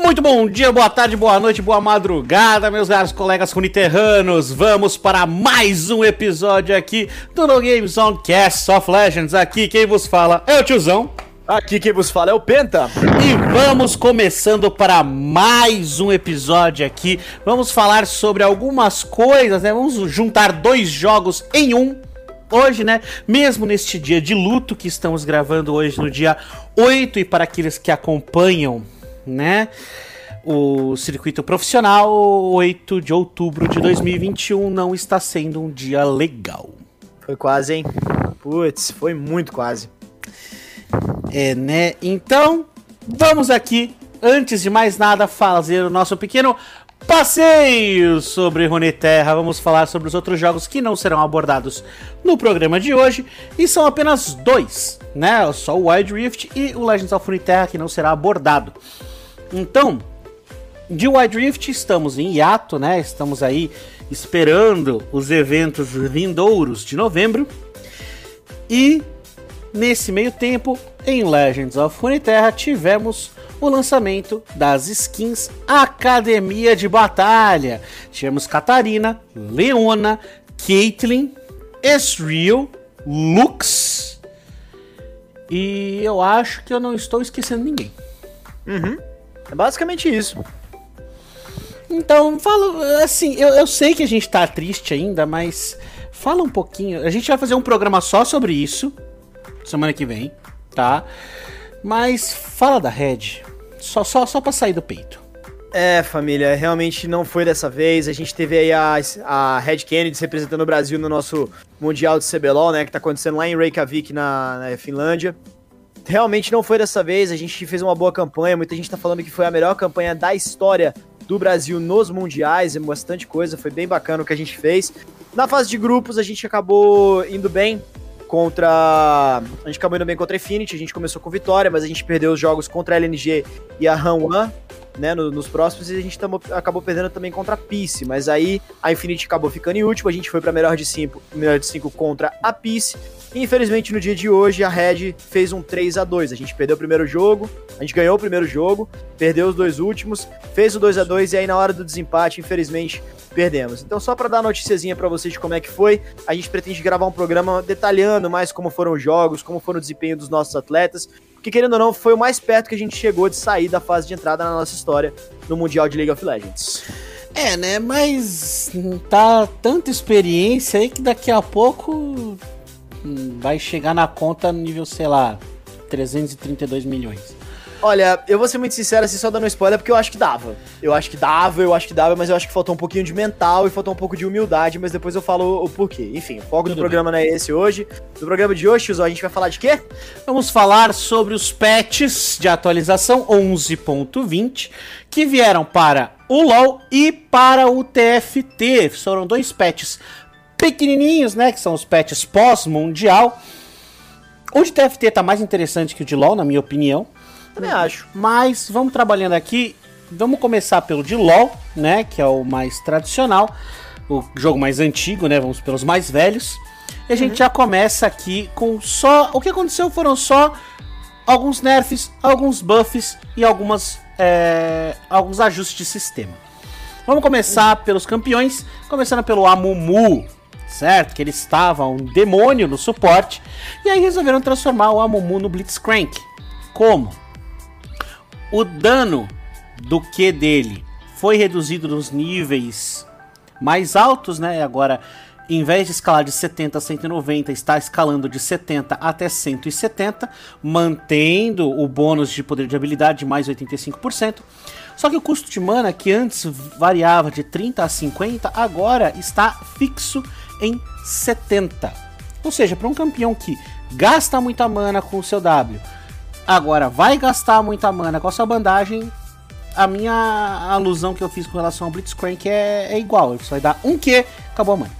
Muito bom dia, boa tarde, boa noite, boa madrugada, meus caros colegas coniterranos. Vamos para mais um episódio aqui do No Games On Cast of Legends. Aqui quem vos fala é o tiozão. Aqui quem vos fala é o Penta. E vamos começando para mais um episódio aqui. Vamos falar sobre algumas coisas, né? Vamos juntar dois jogos em um. Hoje, né? Mesmo neste dia de luto que estamos gravando hoje, no dia 8, e para aqueles que acompanham né? O circuito profissional, 8 de outubro de 2021, não está sendo um dia legal. Foi quase, hein? Putz, foi muito quase. É, né? Então, vamos aqui, antes de mais nada, fazer o nosso pequeno passeio sobre Runeterra. Vamos falar sobre os outros jogos que não serão abordados no programa de hoje. E são apenas dois, né? Só o Wild Rift e o Legends of Runeterra que não será abordado. Então, de Wild Rift estamos em hiato, né? Estamos aí esperando os eventos vindouros de novembro. E nesse meio tempo, em Legends of Runeterra, tivemos o lançamento das skins Academia de Batalha. Tivemos Catarina, Leona, Caitlyn, Ezreal, Lux. E eu acho que eu não estou esquecendo ninguém. Uhum. É basicamente isso. Então, fala assim, eu, eu sei que a gente tá triste ainda, mas fala um pouquinho. A gente vai fazer um programa só sobre isso semana que vem, tá? Mas fala da Red. Só, só, só pra sair do peito. É, família, realmente não foi dessa vez. A gente teve aí a, a Red Kennedy representando o Brasil no nosso Mundial de CBLOL, né? Que tá acontecendo lá em Reykjavik, na, na Finlândia realmente não foi dessa vez. A gente fez uma boa campanha. Muita gente tá falando que foi a melhor campanha da história do Brasil nos mundiais. É bastante coisa. Foi bem bacana o que a gente fez. Na fase de grupos, a gente acabou indo bem contra. A gente acabou indo bem contra a Infinity. A gente começou com vitória, mas a gente perdeu os jogos contra a LNG e a Han né, no, nos próximos, e a gente tamo, acabou perdendo também contra a Peace, mas aí a Infinity acabou ficando em último, a gente foi para melhor de 5, melhor de 5 contra a Peace, Infelizmente, no dia de hoje, a Red fez um 3 a 2 A gente perdeu o primeiro jogo, a gente ganhou o primeiro jogo, perdeu os dois últimos, fez o 2 a 2 e aí na hora do desempate, infelizmente, perdemos. Então, só para dar uma noticiazinha para vocês de como é que foi, a gente pretende gravar um programa detalhando mais como foram os jogos, como foi o desempenho dos nossos atletas, porque querendo ou não, foi o mais perto que a gente chegou de sair da fase de entrada na nossa história no Mundial de League of Legends. É, né? Mas tá tanta experiência aí que daqui a pouco vai chegar na conta no nível, sei lá, 332 milhões. Olha, eu vou ser muito sincero assim, só dando spoiler, porque eu acho que dava. Eu acho que dava, eu acho que dava, mas eu acho que faltou um pouquinho de mental e faltou um pouco de humildade, mas depois eu falo o porquê. Enfim, o foco Tudo do programa bem. não é esse hoje. No programa de hoje, Tio, a gente vai falar de quê? Vamos falar sobre os patches de atualização 11.20 que vieram para o LoL e para o TFT. Foram dois patches pequenininhos, né? Que são os patches pós-mundial. O de TFT tá mais interessante que o de LoL, na minha opinião. Também acho. Mas vamos trabalhando aqui. Vamos começar pelo de LoL, né? Que é o mais tradicional. O jogo mais antigo, né? Vamos pelos mais velhos. E a gente uhum. já começa aqui com só. O que aconteceu foram só alguns nerfs, alguns buffs e algumas, é, alguns ajustes de sistema. Vamos começar pelos campeões, começando pelo Amumu, certo? Que ele estava um demônio no suporte. E aí resolveram transformar o Amumu no Blitzcrank. Como? O dano do Q dele foi reduzido nos níveis mais altos, né? Agora, em vez de escalar de 70 a 190, está escalando de 70 até 170, mantendo o bônus de poder de habilidade de mais 85%. Só que o custo de mana, que antes variava de 30 a 50, agora está fixo em 70. Ou seja, para um campeão que gasta muita mana com o seu W, agora vai gastar muita mana com a sua bandagem, a minha alusão que eu fiz com relação ao Blitzcrank é, é igual. Você vai dar um Q, acabou a mana.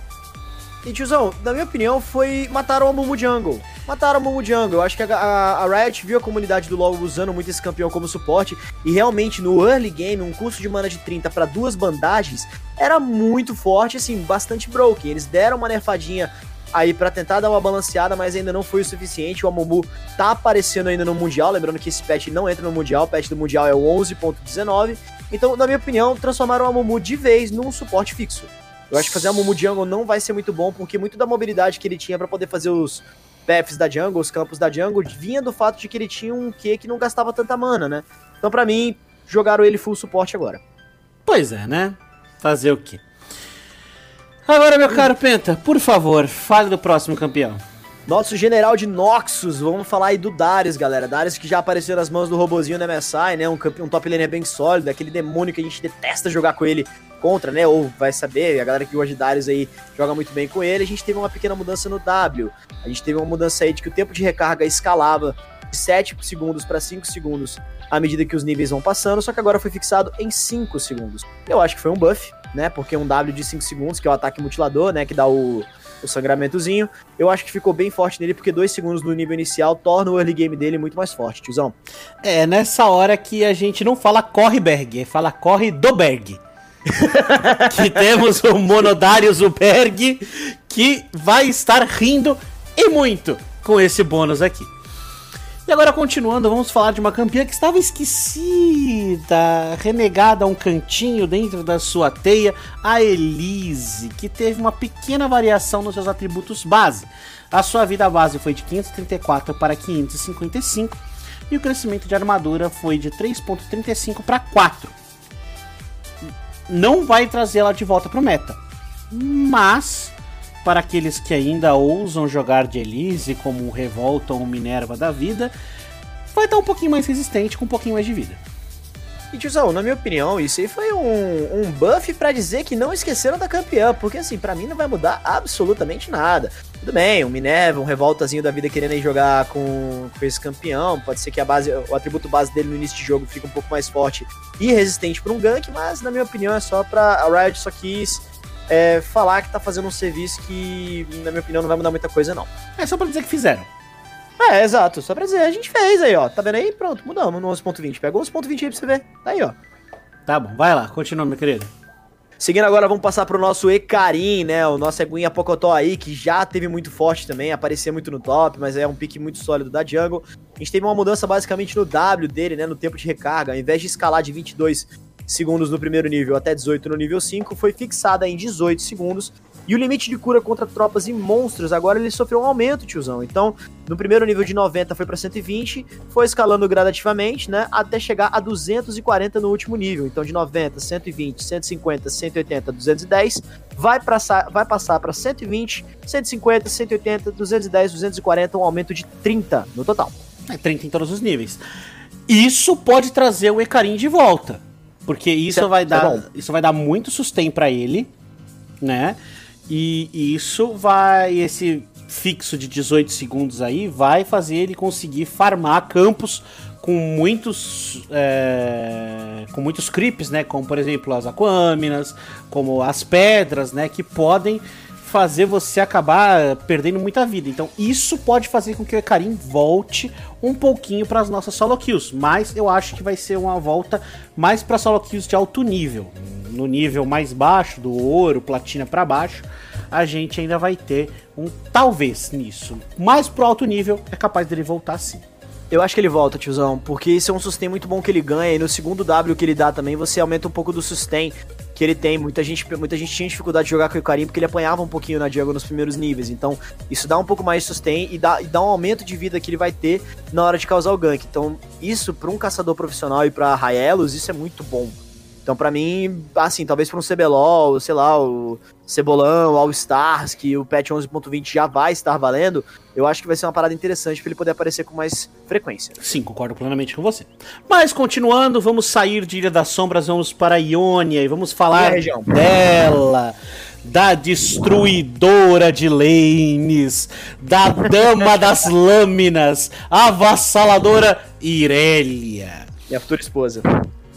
E tiozão, na minha opinião, foi. Mataram a Mumu Jungle. Mataram a Mumu Jungle. Eu acho que a, a, a, Riot viu a comunidade do LoL usando muito esse campeão como suporte. E realmente, no early game, um custo de mana de 30 para duas bandagens era muito forte, assim, bastante broken. Eles deram uma nerfadinha aí para tentar dar uma balanceada, mas ainda não foi o suficiente. O Amumu tá aparecendo ainda no Mundial, lembrando que esse patch não entra no Mundial, o patch do Mundial é o 11.19. Então, na minha opinião, transformaram o Amumu de vez num suporte fixo. Eu acho que fazer o Amumu Jungle não vai ser muito bom, porque muito da mobilidade que ele tinha para poder fazer os paths da jungle, os campos da jungle, vinha do fato de que ele tinha um Q que não gastava tanta mana, né? Então, para mim, jogaram ele full suporte agora. Pois é, né? Fazer o quê? Agora, meu caro Penta, por favor, fale do próximo campeão. Nosso general de Noxus, vamos falar aí do Darius, galera. Darius que já apareceu nas mãos do robozinho da MSI, né? Um, um top laner bem sólido, aquele demônio que a gente detesta jogar com ele contra, né? Ou vai saber, a galera que gosta de Darius aí joga muito bem com ele. A gente teve uma pequena mudança no W. A gente teve uma mudança aí de que o tempo de recarga escalava de 7 segundos para 5 segundos à medida que os níveis vão passando, só que agora foi fixado em 5 segundos. Eu acho que foi um buff, né? Porque um W de 5 segundos, que é o ataque mutilador, né? Que dá o, o sangramentozinho. Eu acho que ficou bem forte nele, porque 2 segundos no nível inicial torna o early game dele muito mais forte, tiozão. É, nessa hora que a gente não fala corre Berg, fala corre do Berg. que temos o Monodarius Berg, que vai estar rindo e muito com esse bônus aqui. E agora, continuando, vamos falar de uma campeã que estava esquecida, renegada a um cantinho dentro da sua teia, a Elise, que teve uma pequena variação nos seus atributos base. A sua vida base foi de 534 para 555 e o crescimento de armadura foi de 3.35 para 4. Não vai trazê-la de volta para o meta, mas para aqueles que ainda ousam jogar de Elise, como o Revolta ou Minerva da vida, vai estar um pouquinho mais resistente, com um pouquinho mais de vida. E tiozão, na minha opinião, isso aí foi um, um buff para dizer que não esqueceram da campeã, porque assim, para mim não vai mudar absolutamente nada. Tudo bem, um Minerva, um revoltazinho da vida querendo aí jogar com, com esse campeão, pode ser que a base, o atributo base dele no início de jogo fique um pouco mais forte e resistente para um gank, mas na minha opinião é só pra a Riot só quis é, falar que tá fazendo um serviço que, na minha opinião, não vai mudar muita coisa, não. É só pra dizer que fizeram. É, exato. Só pra dizer, a gente fez aí, ó. Tá vendo aí? Pronto, mudamos no 11.20. Pegou 11.20 aí pra você ver. Tá aí, ó. Tá bom, vai lá, continua, meu querido. Seguindo agora, vamos passar pro nosso Ecarim, né? O nosso Eguinha Pocotó aí, que já teve muito forte também, aparecia muito no top, mas é um pique muito sólido da jungle. A gente teve uma mudança basicamente no W dele, né? No tempo de recarga. Ao invés de escalar de 22 segundos no primeiro nível até 18 no nível 5, foi fixada em 18 segundos. E o limite de cura contra tropas e monstros, agora ele sofreu um aumento, tiozão. Então, no primeiro nível de 90 foi para 120, foi escalando gradativamente, né, até chegar a 240 no último nível. Então, de 90, 120, 150, 180, 210, vai, passar, vai passar para 120, 150, 180, 210, 240, um aumento de 30 no total. É 30 em todos os níveis. Isso pode trazer o Ecarim de volta. Porque isso, isso é, vai dar, é isso vai dar muito sustain para ele, né? E, e isso vai esse fixo de 18 segundos aí vai fazer ele conseguir farmar campos com muitos é, com muitos creeps, né? Como por exemplo as aquâminas, como as pedras, né? Que podem fazer você acabar perdendo muita vida. Então isso pode fazer com que o Ekarim volte um pouquinho para as nossas solo kills, mas eu acho que vai ser uma volta mais para solo kills de alto nível. No nível mais baixo, do ouro, platina para baixo, a gente ainda vai ter um talvez nisso. Mais pro alto nível é capaz dele voltar sim. Eu acho que ele volta, tiozão, porque isso é um sustain muito bom que ele ganha. E no segundo W que ele dá também, você aumenta um pouco do sustain que ele tem. Muita gente, muita gente tinha dificuldade de jogar com o Karim porque ele apanhava um pouquinho na Diago nos primeiros níveis. Então, isso dá um pouco mais de sustain e dá, e dá um aumento de vida que ele vai ter na hora de causar o gank. Então, isso para um caçador profissional e para Raelos, isso é muito bom. Então, para mim, assim, talvez para um CBLOL, sei lá, o Cebolão, All Stars, que o patch 11.20 já vai estar valendo, eu acho que vai ser uma parada interessante para ele poder aparecer com mais frequência. Sim, concordo plenamente com você. Mas continuando, vamos sair de Ilha das Sombras, vamos para a Iônia e vamos falar e dela da destruidora de lanes, da dama das lâminas, avassaladora Irelia. Minha futura esposa.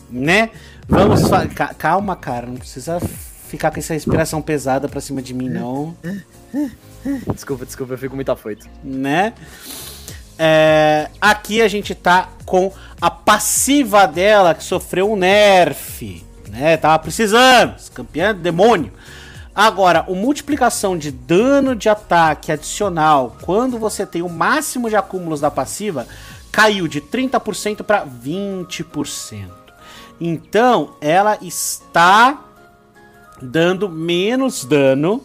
Né? Vamos. Calma, cara. Não precisa ficar com essa respiração pesada pra cima de mim, não. Desculpa, desculpa, eu fico muito afoito. Né? É, aqui a gente tá com a passiva dela que sofreu um nerf. Né? Tava precisando. Campeã demônio. Agora, o multiplicação de dano de ataque adicional quando você tem o máximo de acúmulos da passiva caiu de 30% para 20%. Então, ela está dando menos dano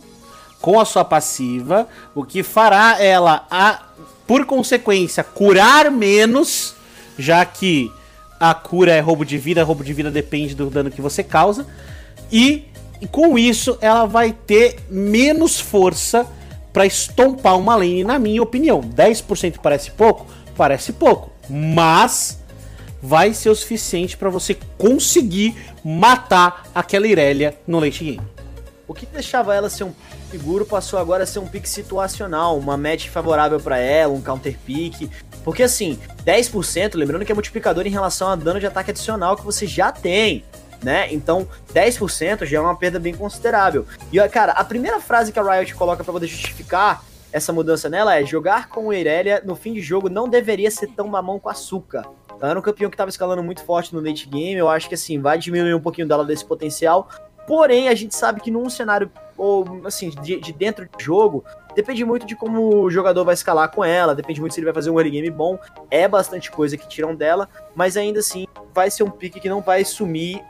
com a sua passiva, o que fará ela, a, por consequência, curar menos, já que a cura é roubo de vida, roubo de vida depende do dano que você causa, e com isso, ela vai ter menos força para estompar uma lane, na minha opinião. 10% parece pouco? Parece pouco. Mas vai ser o suficiente para você conseguir matar aquela Irelia no late game. O que deixava ela ser um seguro passou agora a ser um pick situacional, uma match favorável para ela, um counter pick. Porque assim, 10%, lembrando que é multiplicador em relação a dano de ataque adicional que você já tem né? Então, 10% já é uma perda bem considerável. E, cara, a primeira frase que a Riot coloca para poder justificar essa mudança nela é: jogar com Irelia no fim de jogo não deveria ser tão mamão com açúcar. Ela era um campeão que estava escalando muito forte no late game. Eu acho que assim, vai diminuir um pouquinho dela desse potencial. Porém, a gente sabe que num cenário, ou assim, de, de, dentro de jogo, depende muito de como o jogador vai escalar com ela, depende muito se ele vai fazer um early game bom. É bastante coisa que tiram dela, mas ainda assim vai ser um pique que não vai sumir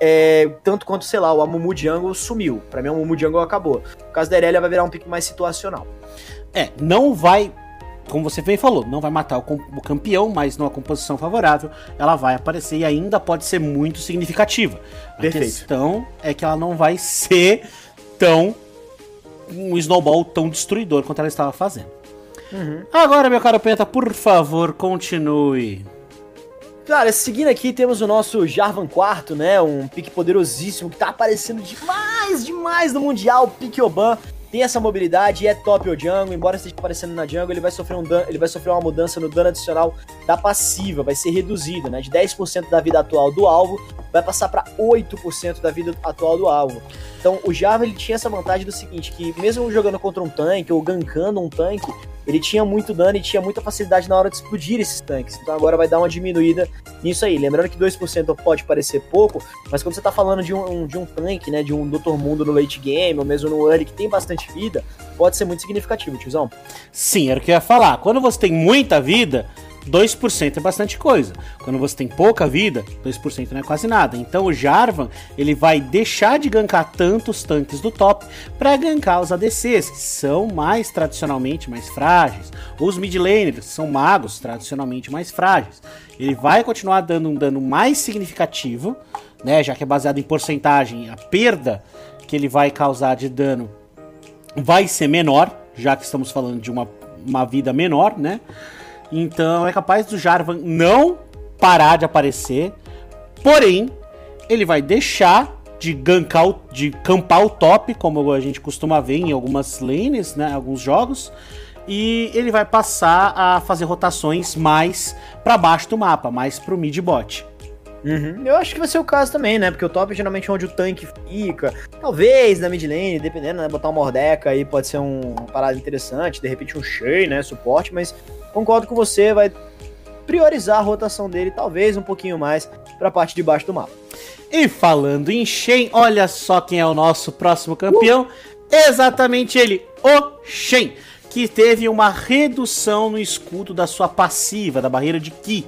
é, tanto quanto, sei lá, o Amumu Jungle sumiu. Para mim, o Amumu Jungle acabou. O caso da Irelia vai virar um pique mais situacional. É, não vai, como você bem falou, não vai matar o, o, campeão, mas numa composição favorável, ela vai aparecer e ainda pode ser muito significativa. A Perfeito. questão é que ela não vai ser tão um snowball tão destruidor quanto ela estava fazendo. Uhum. Agora, meu caro Penta, por favor, continue. Cara, seguindo aqui temos o nosso Jarvan quarto, né? Um pique poderosíssimo que tá aparecendo demais, demais no Mundial, pique Oban. Tem essa mobilidade, é top o jungle, embora esteja aparecendo na jungle, ele vai sofrer um ele vai sofrer uma mudança no dano adicional da passiva, vai ser reduzido, né? De 10% da vida atual do alvo, vai passar para 8% da vida atual do alvo. Então, o Jarvan ele tinha essa vantagem do seguinte, que mesmo jogando contra um tanque ou gankando um tanque, ele tinha muito dano e tinha muita facilidade na hora de explodir esses tanques. Então agora vai dar uma diminuída nisso aí. Lembrando que 2% pode parecer pouco, mas quando você tá falando de um, de um tanque, né, de um Dr. Mundo no late game, ou mesmo no early que tem bastante vida, pode ser muito significativo, tiozão. Sim, era o que eu ia falar. Quando você tem muita vida, 2% é bastante coisa. Quando você tem pouca vida, 2% não é quase nada. Então o Jarvan, ele vai deixar de gankar tantos tanques do top para gankar os ADCs, que são mais tradicionalmente mais frágeis. Os mid laners são magos, tradicionalmente mais frágeis. Ele vai continuar dando um dano mais significativo, né, já que é baseado em porcentagem, a perda que ele vai causar de dano vai ser menor, já que estamos falando de uma, uma vida menor, né? Então é capaz do Jarvan não parar de aparecer. Porém, ele vai deixar de gankar, o, de campar o top, como a gente costuma ver em algumas lanes, né, alguns jogos. E ele vai passar a fazer rotações mais para baixo do mapa, mais pro mid bot. Uhum. Eu acho que vai ser o caso também, né? Porque o top é geralmente onde o tanque fica. Talvez na mid lane, dependendo, né? Botar uma Mordeca aí pode ser um, uma parada interessante. De repente um Shay, né? Suporte, mas concordo com você, vai priorizar a rotação dele talvez um pouquinho mais para a parte de baixo do mapa. E falando em Shen, olha só quem é o nosso próximo campeão. Uh! Exatamente ele, o Shen, que teve uma redução no escudo da sua passiva, da barreira de Ki,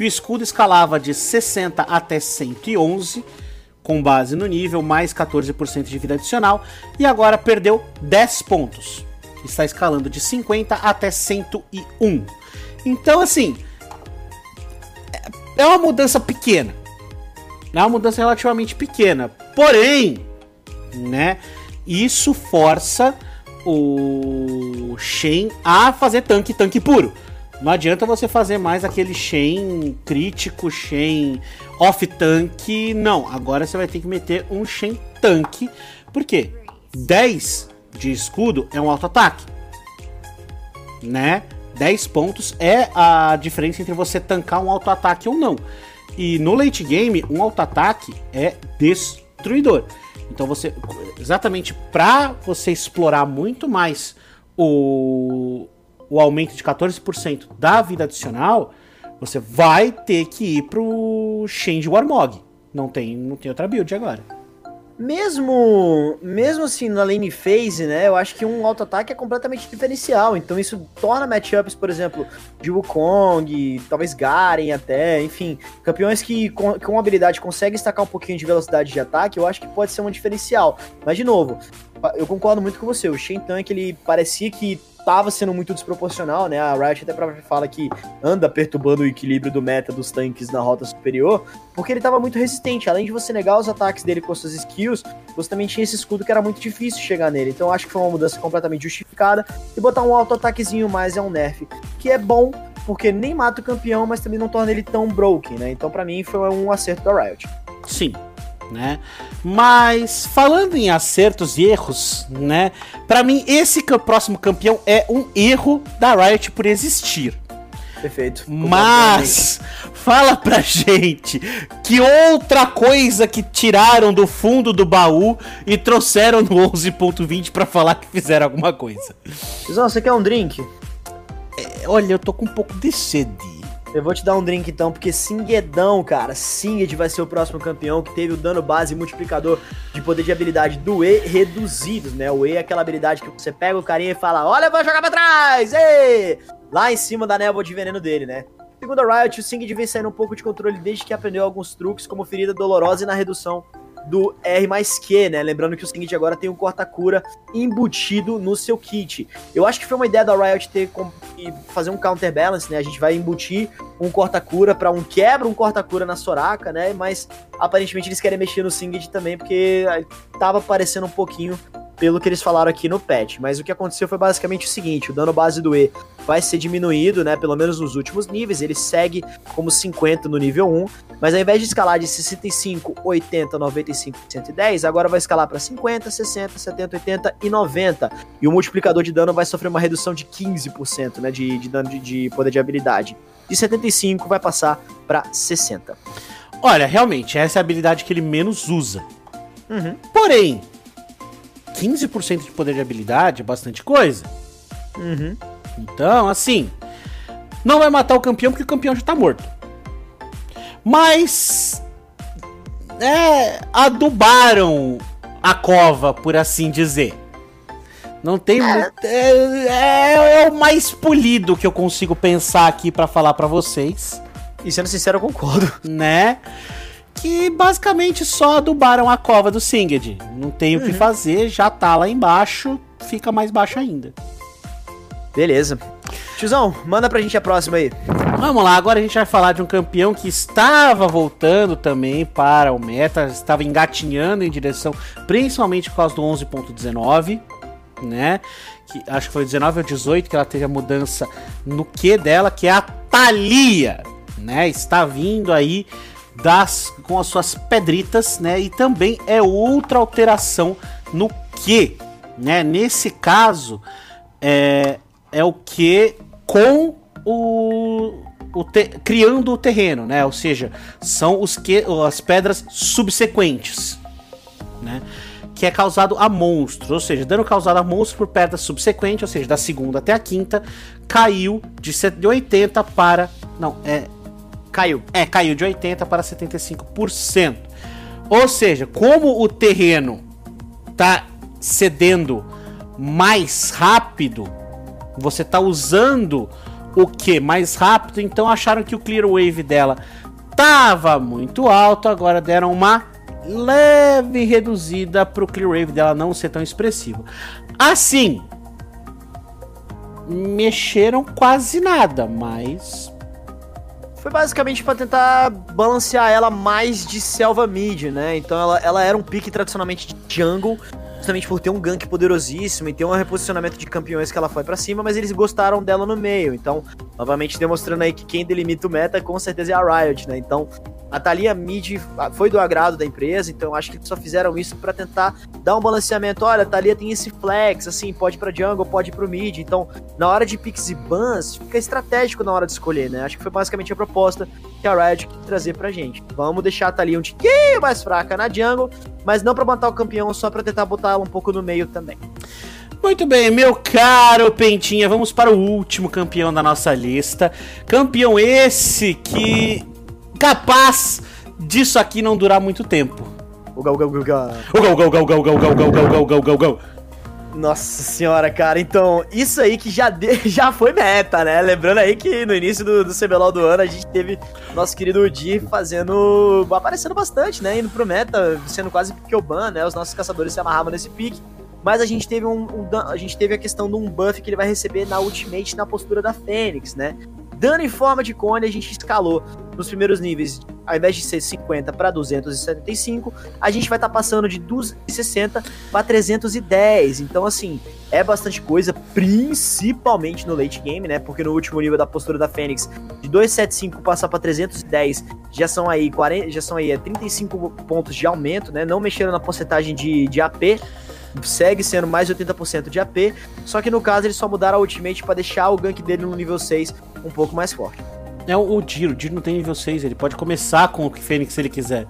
que o escudo escalava de 60 até 111, com base no nível, mais 14% de vida adicional, e agora perdeu 10 pontos está escalando de 50 até 101. Então, assim, é uma mudança pequena. É uma mudança relativamente pequena. Porém, né, isso força o Shen a fazer tanque, tanque puro. Não adianta você fazer mais aquele Shen crítico, Shen off tanque. Não, agora você vai ter que meter um Shen tanque. Por quê? 10 de escudo é um auto-ataque. Né? 10 pontos é a diferença entre você tancar um auto-ataque ou não. E no late game, um auto-ataque é destruidor. Então você. Exatamente para você explorar muito mais o, o aumento de 14% da vida adicional, você vai ter que ir pro Change Warmog. Não tem, não tem outra build agora. mesmo, mesmo assim na lane phase, né, eu acho que um auto-ataque é completamente diferencial. Então isso torna matchups, por exemplo, de Wukong, talvez Garen até, enfim, campeões que com, com habilidade conseguem destacar um pouquinho de velocidade de ataque, eu acho que pode ser um diferencial. Mas de novo, eu concordo muito com você, o Shen Tank ele parecia que estava sendo muito desproporcional, né? A Riot até própria fala que anda perturbando o equilíbrio do meta dos tanques na rota superior, porque ele estava muito resistente. Além de você negar os ataques dele com suas skills, você também tinha esse escudo que era muito difícil chegar nele. Então acho que foi uma mudança completamente justificada. E botar um auto-ataquezinho mais é um nerf, que é bom, porque nem mata o campeão, mas também não torna ele tão broken, né? Então para mim foi um acerto da Riot. Sim, né? Mas falando em acertos e erros, né? Para mim esse próximo campeão é um erro da Riot por existir. Perfeito. Mas fala pra gente que outra coisa que tiraram do fundo do baú e trouxeram no 11.20 para falar que fizeram alguma coisa. Tizão, você quer um drink? É, olha, eu tô com um pouco de sede. Eu vou te dar um drink então, porque Singedão, cara, Singed vai ser o próximo campeão que teve o dano base multiplicador de poder de habilidade do E reduzido, né? O E é aquela habilidade que você pega o carinha e fala, olha, vou jogar pra trás, ei! Lá em cima da névoa de veneno dele, né? Segundo a Riot, o Singed vem saindo um pouco de controle desde que aprendeu alguns truques, como ferida dolorosa e na redução do R mais Q, né? Lembrando que o seguinte agora tem um corta-cura embutido no seu kit. Eu acho que foi uma ideia da Riot ter fazer um counterbalance, né? A gente vai embutir um corta-cura para um quebra, um corta-cura na Soraka, né? Mas aparentemente eles querem mexer no Singed também, porque tava parecendo um pouquinho pelo que eles falaram aqui no patch. Mas o que aconteceu foi basicamente o seguinte: o dano base do E vai ser diminuído, né? Pelo menos nos últimos níveis. Ele segue como 50 no nível 1. Mas ao invés de escalar de 65, 80, 95, 110, agora vai escalar para 50, 60, 70, 80 e 90. E o multiplicador de dano vai sofrer uma redução de 15%, né? De, de dano de, de poder de habilidade. De 75 vai passar para 60. Olha, realmente, essa é a habilidade que ele menos usa. Uhum. Porém, 15% de poder de habilidade é bastante coisa. Uhum. Então, assim, não vai matar o campeão porque o campeão já tá morto. Mas. É. Adubaram a cova, por assim dizer. Não tem. É, é, é, é o mais polido que eu consigo pensar aqui para falar para vocês. E sendo sincero, eu concordo. Né? Que basicamente só adubaram a cova do Singed. Não tem uhum. o que uhum. fazer, já tá lá embaixo, fica mais baixo ainda. Beleza. Tiozão, manda pra gente a próxima aí. Vamos lá, agora a gente vai falar de um campeão que estava voltando também para o meta, estava engatinhando em direção, principalmente por causa do 11.19, né? Que, acho que foi 19 ou 18 que ela teve a mudança no Q dela, que é a Thalia, né? Está vindo aí das com as suas pedritas, né? E também é outra alteração no que, né? Nesse caso é, é o que com o, o te, criando o terreno, né? Ou seja, são os que as pedras subsequentes, né? Que é causado a monstros, ou seja, dano causado a monstros por pedra subsequente, ou seja, da segunda até a quinta, caiu de 80 para. Não, é Caiu. É, caiu de 80% para 75%. Ou seja, como o terreno tá cedendo mais rápido, você tá usando o que mais rápido, então acharam que o clear wave dela tava muito alto, agora deram uma leve reduzida para o clear wave dela não ser tão expressivo. Assim, mexeram quase nada, mas foi basicamente para tentar balancear ela mais de selva mid, né? Então ela, ela era um pique tradicionalmente de jungle, justamente por ter um gank poderosíssimo e ter um reposicionamento de campeões que ela foi para cima, mas eles gostaram dela no meio. Então, novamente demonstrando aí que quem delimita o meta com certeza é a Riot, né? Então, a Thalia mid foi do agrado da empresa, então acho que eles só fizeram isso para tentar dar um balanceamento. Olha, a Thalia tem esse flex, assim, pode ir pra jungle, pode ir pro mid. Então, na hora de picks e bans, fica estratégico na hora de escolher, né? Acho que foi basicamente a proposta que a Riot quis trazer pra gente. Vamos deixar a Thalia um tiquinho mais fraca na jungle, mas não pra matar o campeão, só pra tentar botar ela um pouco no meio também. Muito bem, meu caro Pentinha, vamos para o último campeão da nossa lista. Campeão esse que capaz disso aqui não durar muito tempo. Uga, uga, uga, uga. Uga, uga, uga, uga, uga, uga, uga, uga, uga. Nossa senhora, cara. Então, isso aí que já, de, já foi meta, né? Lembrando aí que no início do, do CBLOL do ano a gente teve nosso querido Di fazendo. aparecendo bastante, né? Indo pro meta, sendo quase Kyoban, né? Os nossos caçadores se amarravam nesse pique. Mas a gente teve um, um, a gente teve a questão de um buff que ele vai receber na Ultimate na postura da Fênix, né? Dano em forma de cone, a gente escalou nos primeiros níveis, ao invés de ser 50 para 275, a gente vai estar tá passando de 260 para 310. Então, assim, é bastante coisa, principalmente no late game, né? Porque no último nível da postura da Fênix, de 275 passar para 310, já são aí 40, já são aí é 35 pontos de aumento, né? Não mexeram na porcentagem de, de AP segue sendo mais de 80% de AP, só que no caso eles só mudaram a ultimate para deixar o gank dele no nível 6 um pouco mais forte. É o Diro, o Diro não tem nível 6, ele pode começar com o Fênix se ele quiser.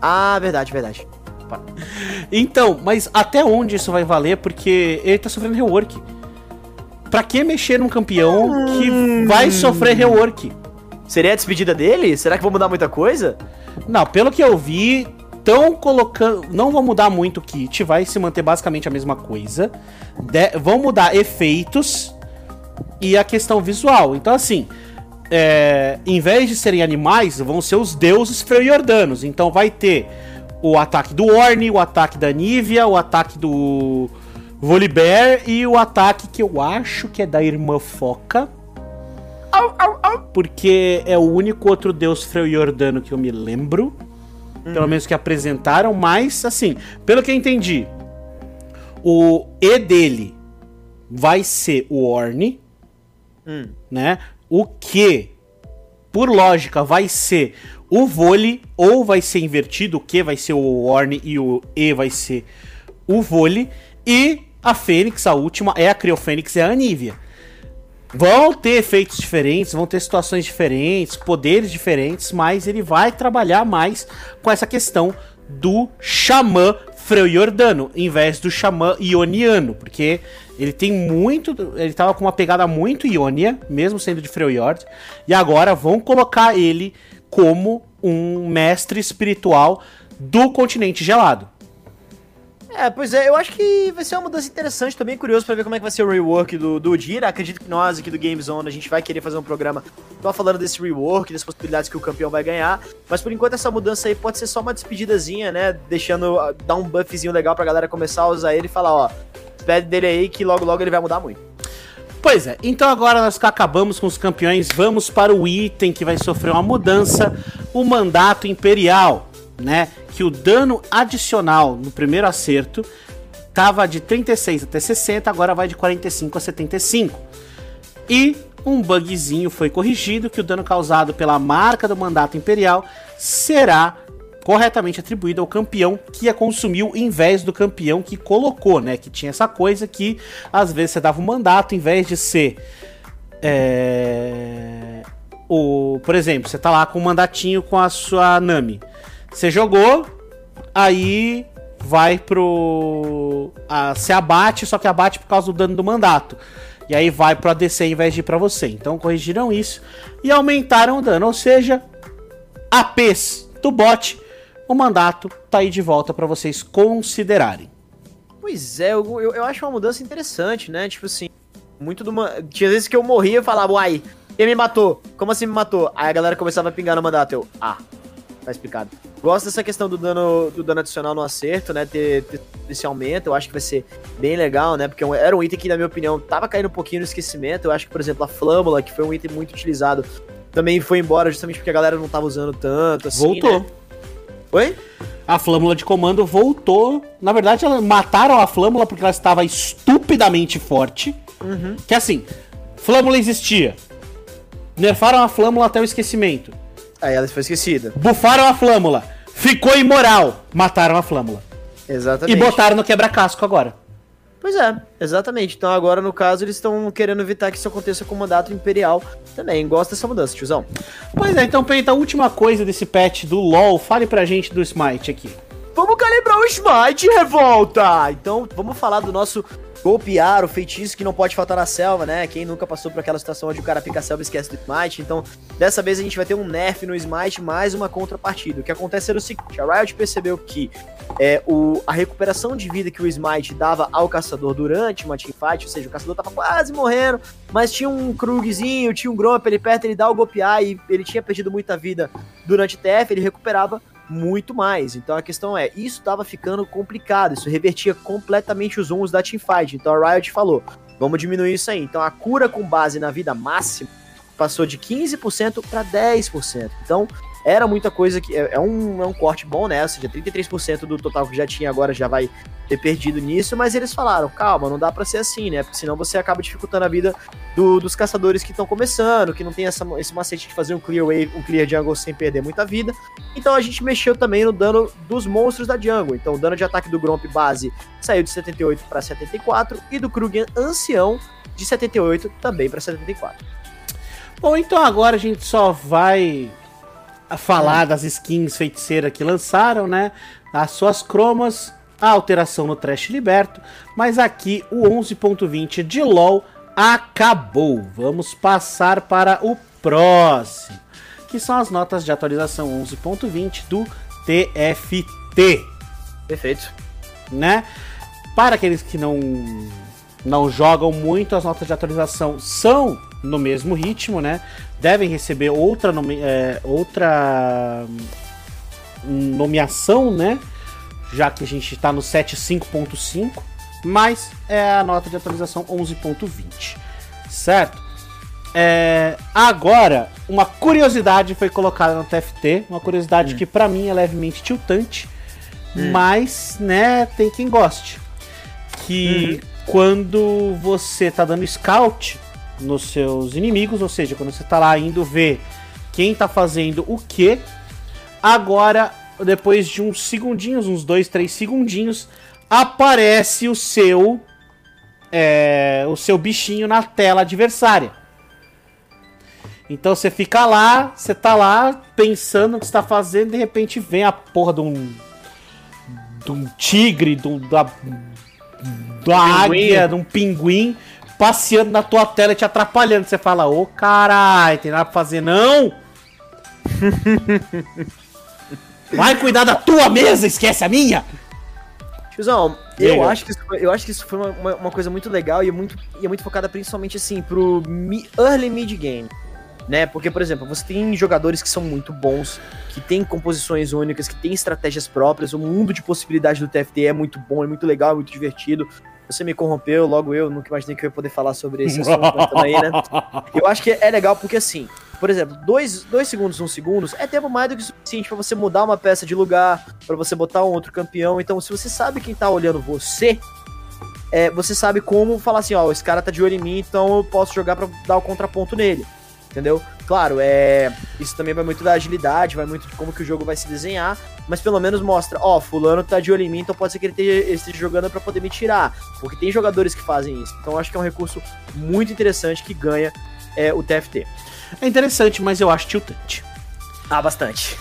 Ah, verdade, verdade. Então, mas até onde isso vai valer? Porque ele tá sofrendo rework. Pra que mexer num campeão que hum. vai sofrer rework? Seria a despedida dele? Será que vão mudar muita coisa? Não, pelo que eu vi, estão colocando. Não vão mudar muito o kit, vai se manter basicamente a mesma coisa. De, vão mudar efeitos e a questão visual. Então, assim, é, em vez de serem animais, vão ser os deuses freyordanos. Então, vai ter o ataque do Orne, o ataque da Nívia, o ataque do Volibear e o ataque que eu acho que é da irmã Foca. Porque é o único outro deus freuyordano que eu me lembro. Uhum. Pelo menos que apresentaram, mas assim, pelo que eu entendi, o E dele vai ser o Orne, hum. né? O que, por lógica, vai ser o vôlei, ou vai ser invertido, o que vai ser o Orne e o E vai ser o vôlei, e a Fênix, a última, é a Criofênix, é a Anívia. Vão ter efeitos diferentes, vão ter situações diferentes, poderes diferentes, mas ele vai trabalhar mais com essa questão do xamã Freujordano, em vez do xamã ioniano, porque ele tem muito. Ele tava com uma pegada muito iônia, mesmo sendo de Freljord, e agora vão colocar ele como um mestre espiritual do continente gelado. É, pois é, eu acho que vai ser uma mudança interessante, tô bem curioso pra ver como é que vai ser o rework do, do. Acredito que nós aqui do Game Zone a gente vai querer fazer um programa só falando desse rework, das possibilidades que o campeão vai ganhar. Mas por enquanto essa mudança aí pode ser só uma despedidazinha, né? Deixando, ah, dar um buffzinho legal pra galera começar a usar ele e falar, ó, despede dele aí que logo logo ele vai mudar muito. Pois é, então agora nós acabamos com os campeões, vamos para o item que vai sofrer uma mudança, o mandato imperial né? Que o dano adicional no primeiro acerto tava de 36 até 60, agora vai de 45 a 75. E um bugzinho foi corrigido que o dano causado pela marca do mandato imperial será corretamente atribuído ao campeão que a consumiu em vez do campeão que colocou, né? Que tinha essa coisa que às vezes você dava um mandato em vez de ser é... o, por exemplo, você tá lá com um mandatinho com a sua Nami. Você jogou, aí vai pro. A, se abate, só que abate por causa do dano do mandato. E aí vai pro ADC em vez de ir pra você. Então corrigiram isso e aumentaram o dano. Ou seja, APs do bot, o mandato tá aí de volta para vocês considerarem. Pois é, eu, eu, eu, acho uma mudança interessante, né? Tipo assim, muito do. Tinha vezes que eu morria e falava, uai, quem me matou? Como assim me matou? Aí a galera começava a pingar no mandato. Eu, ah, tá explicado. Gosto dessa questão do dano, do dano adicional no acerto, né? Ter, ter esse aumento, eu acho que vai ser bem legal, né? Porque é era um item que, na minha opinião, tava caindo um pouquinho no esquecimento. Eu acho que, por exemplo, a Flâmula, que foi um item muito utilizado, também foi embora justamente porque a galera não tava usando tanto, assim, Voltou. Né? Oi? A flâmula de comando voltou. Na verdade, mataram a flâmula porque ela estava estupidamente forte. Uhum. Que assim, flâmula existia. Nerfaram a flâmula até o esquecimento. Aí ela foi esquecida. Bufaram a flâmula. Ficou imoral. Mataram a flâmula. Exatamente. E botaram no quebra-casco agora. Pois é, exatamente. Então agora, no caso, eles estão querendo evitar que isso aconteça com o mandato imperial também. Gosta dessa mudança, tiozão. Pois é, então, Penta, a última coisa desse patch do LoL, fale pra gente do Smite aqui. Vamos calibrar o Smite, revolta! Então, vamos falar do nosso golpear o feitiço que não pode faltar na selva, né? Quem nunca passou por aquela situação onde o cara pica a selva e esquece do Smite. Então, dessa vez a gente vai ter um nerf no Smite mais uma contrapartida. O que acontece era o seguinte: a Riot percebeu que é, o, a recuperação de vida que o Smite dava ao caçador durante uma teamfight, ou seja, o caçador tava quase morrendo, mas tinha um Krugzinho, tinha um Gromp ali perto, ele dá o golpear e ele tinha perdido muita vida durante TF, ele recuperava muito mais. Então a questão é, isso estava ficando complicado, isso revertia completamente os uns da teamfight. Então a Riot falou, vamos diminuir isso aí. Então a cura com base na vida máxima passou de 15% para 10%. Então era muita coisa que é, é, um, é um corte bom, né? Ou seja, 33% do total que já tinha agora já vai ter perdido nisso, mas eles falaram, calma, não dá para ser assim, né? Porque senão você acaba dificultando a vida do, dos caçadores que estão começando, que não tem essa, esse macete de fazer um clear wave, um clear jungle sem perder muita vida. Então a gente mexeu também no dano dos monstros da jungle. Então o dano de ataque do Gromp base saiu de 78 para 74 e do Kruger ancião de 78 também para 74. Bom, então agora a gente só vai a falar das skins feiticeiras que lançaram, né? As suas cromas, a alteração no Trash Liberto, mas aqui o 11.20 de LoL acabou. Vamos passar para o próximo, que são as notas de atualização 11.20 do TFT. Perfeito. Né? Para aqueles que não não jogam muito, as notas de atualização são no mesmo ritmo, né? Devem receber outra, nome, é, outra hum, nomeação, né? Já que a gente está no 7.5.5, mas é a nota de atualização 11.20, certo? É, agora, uma curiosidade foi colocada no TFT, uma curiosidade hum. que para mim é levemente tiltante, hum. mas, né, tem quem goste. Que hum. quando você tá dando scout, nos seus inimigos, ou seja, quando você está lá indo ver quem está fazendo o que, agora, depois de uns segundinhos, uns dois, três segundinhos, aparece o seu é, o seu bichinho na tela adversária. Então você fica lá, você tá lá pensando o que está fazendo, de repente vem a porra de um de um tigre, de um, da, da águia, de um pinguim passeando na tua tela e te atrapalhando. Você fala, ô oh, caralho, tem nada pra fazer não? Vai cuidar da tua mesa, esquece a minha! Tiozão, eu acho, que isso, eu acho que isso foi uma, uma, coisa muito legal e é muito, e é muito focada principalmente assim pro mi, early mid game. Né? Porque, por exemplo, você tem jogadores que são muito bons, que têm composições únicas, que têm estratégias próprias, o mundo de possibilidades do TFT é muito bom, é muito legal, é muito divertido. Você me corrompeu, logo eu nunca imaginei que eu ia poder falar sobre esse assunto também, né? Eu acho que é legal porque, assim, por exemplo, dois, dois segundos, um segundos é tempo mais do que suficiente para você mudar uma peça de lugar, para você botar um outro campeão. Então, se você sabe quem tá olhando você, é, você sabe como falar assim, ó, esse cara tá de olho em mim, então eu posso jogar para dar o contraponto nele entendeu? Claro, é isso também vai muito da agilidade, vai muito de como que o jogo vai se desenhar, mas pelo menos mostra, ó, fulano tá de olho em mim, então pode ser que ele esteja, esteja jogando para poder me tirar, porque tem jogadores que fazem isso. Então eu acho que é um recurso muito interessante que ganha é, o TFT. É interessante, mas eu acho tiltante. Ah, bastante.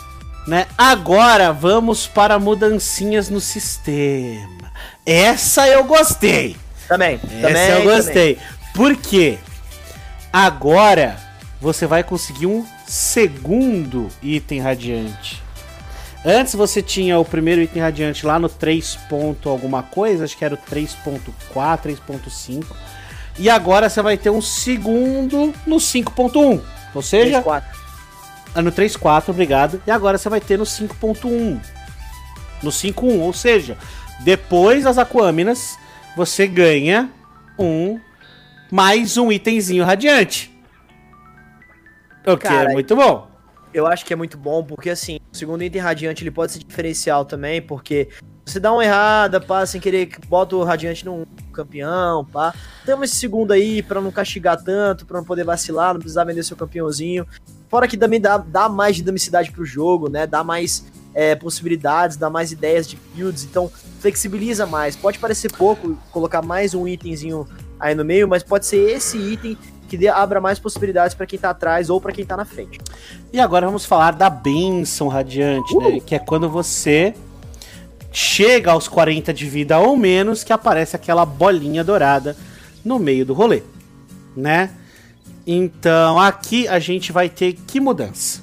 Né? Agora vamos para mudancinhas no sistema. Essa eu gostei. Também. Essa também, eu gostei. Também. Por quê? Agora você vai conseguir um segundo item radiante. Antes você tinha o primeiro item radiante lá no 3. Ponto alguma coisa, acho que era o 3.4, 3.5. E agora você vai ter um segundo no 5.1. Ou seja, 3, ah, no 3.4, obrigado. E agora você vai ter no 5.1. No 5.1, ou seja, depois das Aquaminas, você ganha um mais um itemzinho radiante. O que é muito bom. Eu acho que é muito bom, porque assim, o segundo item radiante ele pode ser diferencial também, porque você dá uma errada, pá, sem querer, bota o radiante num campeão, pá. Temos esse segundo aí para não castigar tanto, para não poder vacilar, não precisar vender seu campeãozinho. Fora que também dá, dá mais dinamicidade pro jogo, né? Dá mais é, possibilidades, dá mais ideias de builds, então flexibiliza mais. Pode parecer pouco colocar mais um itemzinho aí no meio, mas pode ser esse item que dê, abra mais possibilidades para quem tá atrás ou para quem tá na frente. E agora vamos falar da benção radiante, né? uh! né? Que é quando você chega aos 40 de vida ou menos que aparece aquela bolinha dourada no meio do rolê, né? Então aqui a gente vai ter que mudança?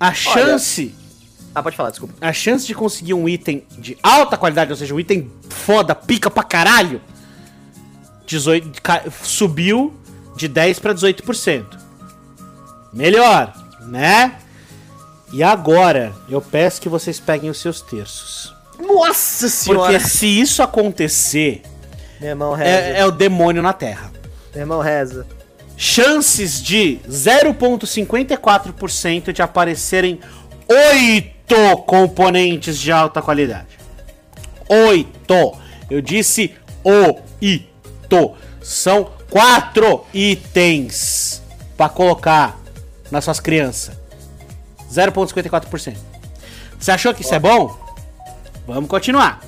A chance. Olha... Ah, pode falar, desculpa. A chance de conseguir um item de alta qualidade, ou seja, um item foda, pica pra caralho, 18, subiu de 10 para 18%. Melhor, né? E agora, eu peço que vocês peguem os seus terços. Nossa senhora! Porque se isso acontecer, Meu irmão reza. É, é o demônio na Terra. Meu irmão reza. Chances de 0,54% de aparecerem oito componentes de alta qualidade. Oito! Eu disse oito. São quatro itens para colocar nas suas crianças. 0,54%. Você achou que isso é bom? Vamos continuar.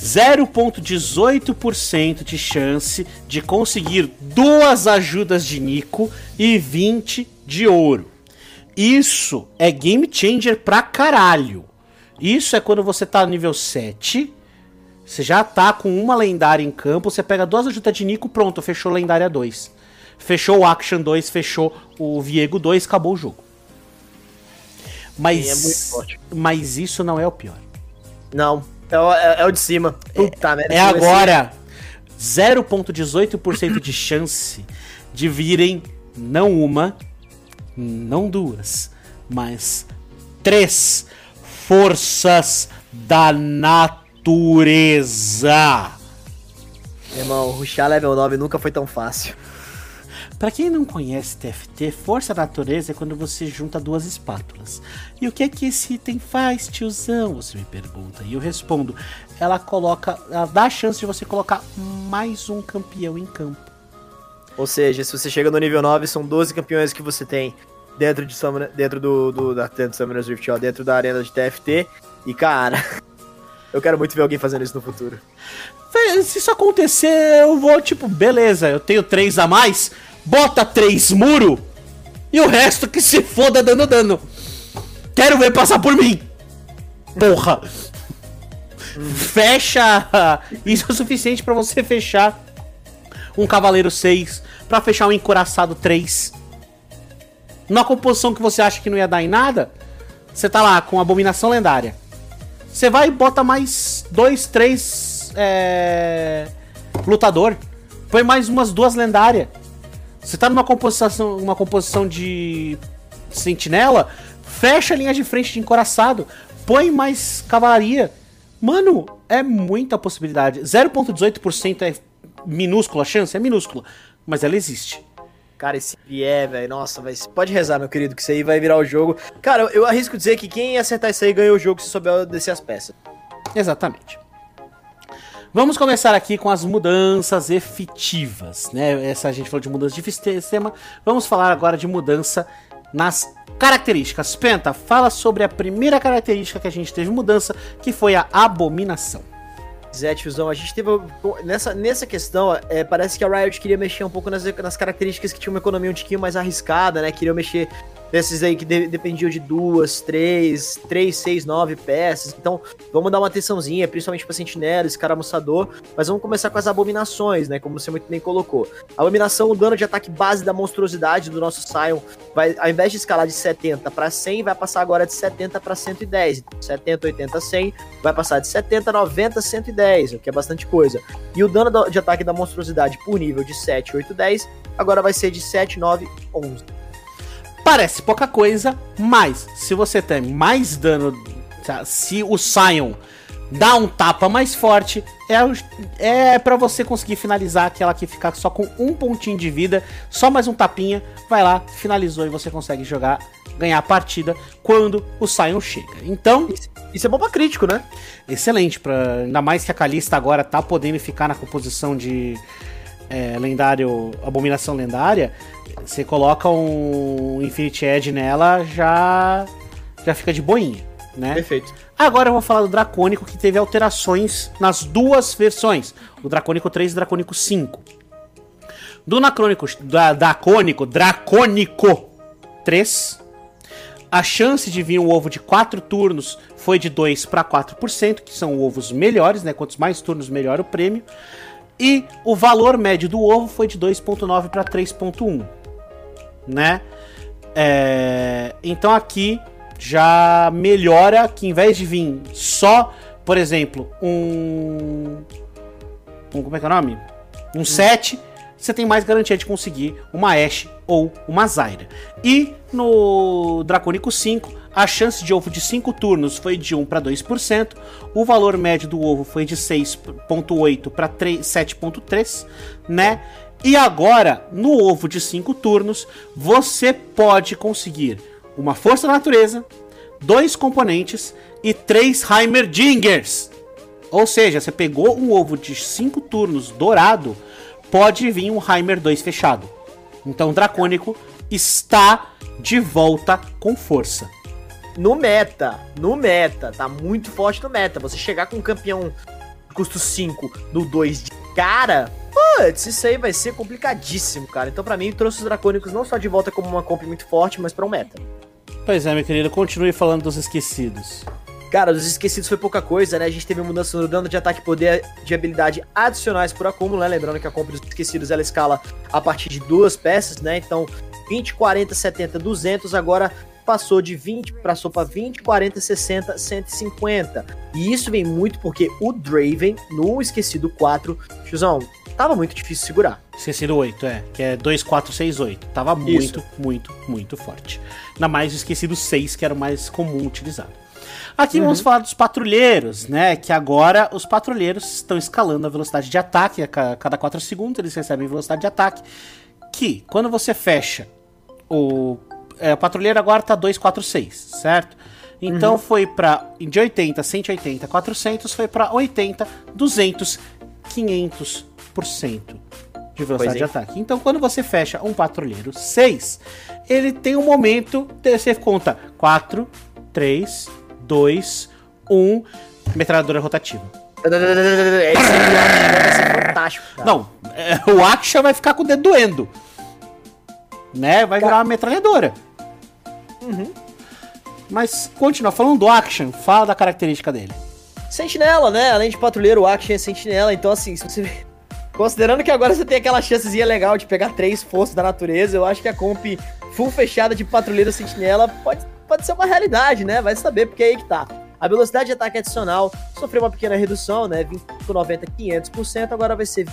0,18% de chance de conseguir duas ajudas de Nico e 20 de ouro. Isso é game changer pra caralho. Isso é quando você tá no nível 7, você já tá com uma lendária em campo, você pega duas ajudas de Nico, pronto, fechou lendária 2. Fechou o Action 2, fechou o Viego 2, acabou o jogo. Mas, é mas isso não é o pior. Não, é o, é, é o de cima. Puta é, merda. É agora 0,18% de chance de virem não uma, não duas, mas três forças da natureza. Irmão, ruxar level 9 nunca foi tão fácil. Para quem não conhece TFT, força da natureza é quando você junta duas espátulas. E o que é que esse item faz, tiozão? Você me pergunta. E eu respondo: ela coloca, ela dá a chance de você colocar mais um campeão em campo. Ou seja, se você chega no nível 9, são 12 campeões que você tem dentro de Summoner, dentro do, do da dentro do Summoners Rift, ó, dentro da arena de TFT. E cara, eu quero muito ver alguém fazendo isso no futuro. Se isso acontecer, eu vou tipo, beleza, eu tenho três a mais, bota três muro e o resto que se foda dando dano. Quero ver passar por mim. Porra. Fecha. Isso é o suficiente para você fechar um Cavaleiro 6, para fechar um Encoraçado 3. Na composição que você acha que não ia dar em nada, você tá lá com Abominação Lendária. Você vai e bota mais dois, três é... lutador. Põe mais umas duas lendárias. Você tá numa composição, uma composição de sentinela, fecha a linha de frente de encoraçado, põe mais cavalaria. Mano, é muita possibilidade. 0.18% é minúscula a chance? É minúscula, mas ela existe. Cara, esse vier, velho, nossa, mas pode rezar, meu querido, que isso aí vai virar o jogo. Cara, eu arrisco dizer que quem acertar isso aí ganha o jogo se souber descer as peças. Exatamente. Vamos começar aqui com as mudanças efetivas, né? Essa a gente falou de mudança de sistema. Vamos falar agora de mudança nas características. Penta, fala sobre a primeira característica que a gente teve mudança, que foi a abominação. Zé, tiozão, a gente teve. Nessa, nessa questão, é, parece que a Riot queria mexer um pouco nas, nas características que tinha uma economia um tiquinho mais arriscada, né? Queria mexer desses aí que de, dependiam de duas, três, três, seis, nove peças. Então, vamos dar uma atençãozinha, principalmente pra sentinela, escaramuçador. Mas vamos começar com as abominações, né? Como você muito bem colocou. Abominação, o dano de ataque base da monstruosidade do nosso Sion, vai, ao invés de escalar de 70 para 100, vai passar agora de 70 para 110. Então, 70, 80, 100, vai passar de 70, 90, 110, o que é bastante coisa. E o dano de ataque da monstruosidade por nível de 7, 8, 10, agora vai ser de 7, 9, 11. Parece pouca coisa, mas se você tem mais dano, se o Sion dá um tapa mais forte, é, é para você conseguir finalizar aquela que ficar só com um pontinho de vida, só mais um tapinha, vai lá, finalizou e você consegue jogar, ganhar a partida quando o Sion chega. Então, isso é bom para crítico, né? Excelente, pra, ainda mais que a Kalista agora tá podendo ficar na composição de é, lendário, abominação lendária, você coloca um Infinity Edge nela, já já fica de boinha, né? Perfeito. Agora eu vou falar do Dracônico, que teve alterações nas duas versões, o Dracônico 3 e o Dracônico 5. Do Dracônico, da, Dracônico, Dracônico 3, A chance de vir um ovo de 4 turnos foi de 2 para 4%, que são ovos melhores, né? Quantos mais turnos, melhor o prêmio. E o valor médio do ovo foi de 2,9 para 3,1, né? É... Então aqui já melhora que em vez de vir só, por exemplo, um. um como é que é o nome? Um 7, você tem mais garantia de conseguir uma Ashe ou uma Zyra. E no Dracônico 5, a chance de ovo de 5 turnos foi de 1 para 2%, o valor médio do ovo foi de 6.8 para 7.3, né? E agora, no ovo de 5 turnos, você pode conseguir uma força da natureza, dois componentes e três Heimerdingers. Ou seja, você pegou um ovo de 5 turnos dourado, pode vir um Heimer 2 fechado. Então, Dracônico está de volta com força. No meta, no meta, tá muito forte no meta. Você chegar com um campeão custo 5 no 2 de cara, putz, isso aí vai ser complicadíssimo, cara. Então, para mim, trouxe os Dracônicos não só de volta como uma comp muito forte, mas para um meta. Pois é, meu querido, continue falando dos esquecidos. Cara, dos esquecidos foi pouca coisa, né? A gente teve mudança no dano de ataque e poder de habilidade adicionais por acúmulo, né? Lembrando que a compra dos esquecidos ela escala a partir de duas peças, né? Então, 20, 40, 70, 200, agora passou de 20, passou para 20, 40, 60, 150. E isso vem muito porque o Draven, no Esquecido 4, Chuzão, tava muito difícil segurar. Esquecido 8, é, que é 2, 4, 6, 8. Tava muito, isso. muito, muito forte. Ainda mais o Esquecido 6, que era o mais comum utilizado. Aqui uhum. vamos falar dos patrulheiros, né? Que agora os patrulheiros estão escalando a velocidade de ataque. A cada 4 segundos eles recebem velocidade de ataque. Que quando você fecha o. É, o patrulheiro agora tá 246, certo? Então uhum. foi para de 80, 180, 400, foi para 80, 200, 500% de velocidade de ataque. Então quando você fecha um patrulheiro 6, ele tem um momento, você conta 4, 3, 2, 1, metralhadora rotativa. Esse vai ser fantástico. Cara. Não, é, o Aksha vai ficar com o dedo doendo. Né? Vai virar uma metralhadora. Uhum. Mas continua falando do Action, fala da característica dele. Sentinela, né? Além de patrulheiro, o Action é sentinela. Então, assim, se você. Considerando que agora você tem aquela chancezinha legal de pegar três forças da natureza, eu acho que a comp full fechada de patrulheiro sentinela pode pode ser uma realidade, né? Vai saber, porque é aí que tá. A velocidade de ataque adicional sofreu uma pequena redução, né? 25,90, 500%, agora vai ser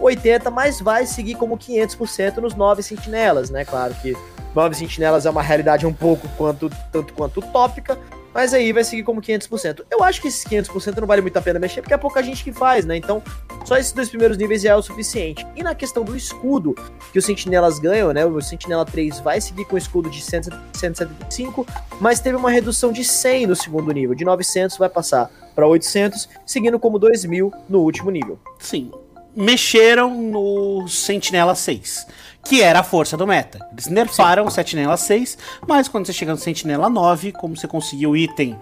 80, mas vai seguir como 500% nos 9 sentinelas, né? Claro que 9 sentinelas é uma realidade um pouco quanto tanto quanto utópica, mas aí vai seguir como 500%. Eu acho que esses 500% não vale muito a pena mexer, porque é pouca gente que faz, né? Então, só esses dois primeiros níveis já é o suficiente. E na questão do escudo que os sentinelas ganham, né? O sentinela 3 vai seguir com o escudo de 175, mas teve uma redução de 100 no segundo nível. De 900 vai passar para 800, seguindo como 2000 no último nível. Sim. Mexeram no Sentinela 6 que era a força do meta. Eles nerfaram Sentinela 6, mas quando você chega no Sentinela 9, como você conseguiu item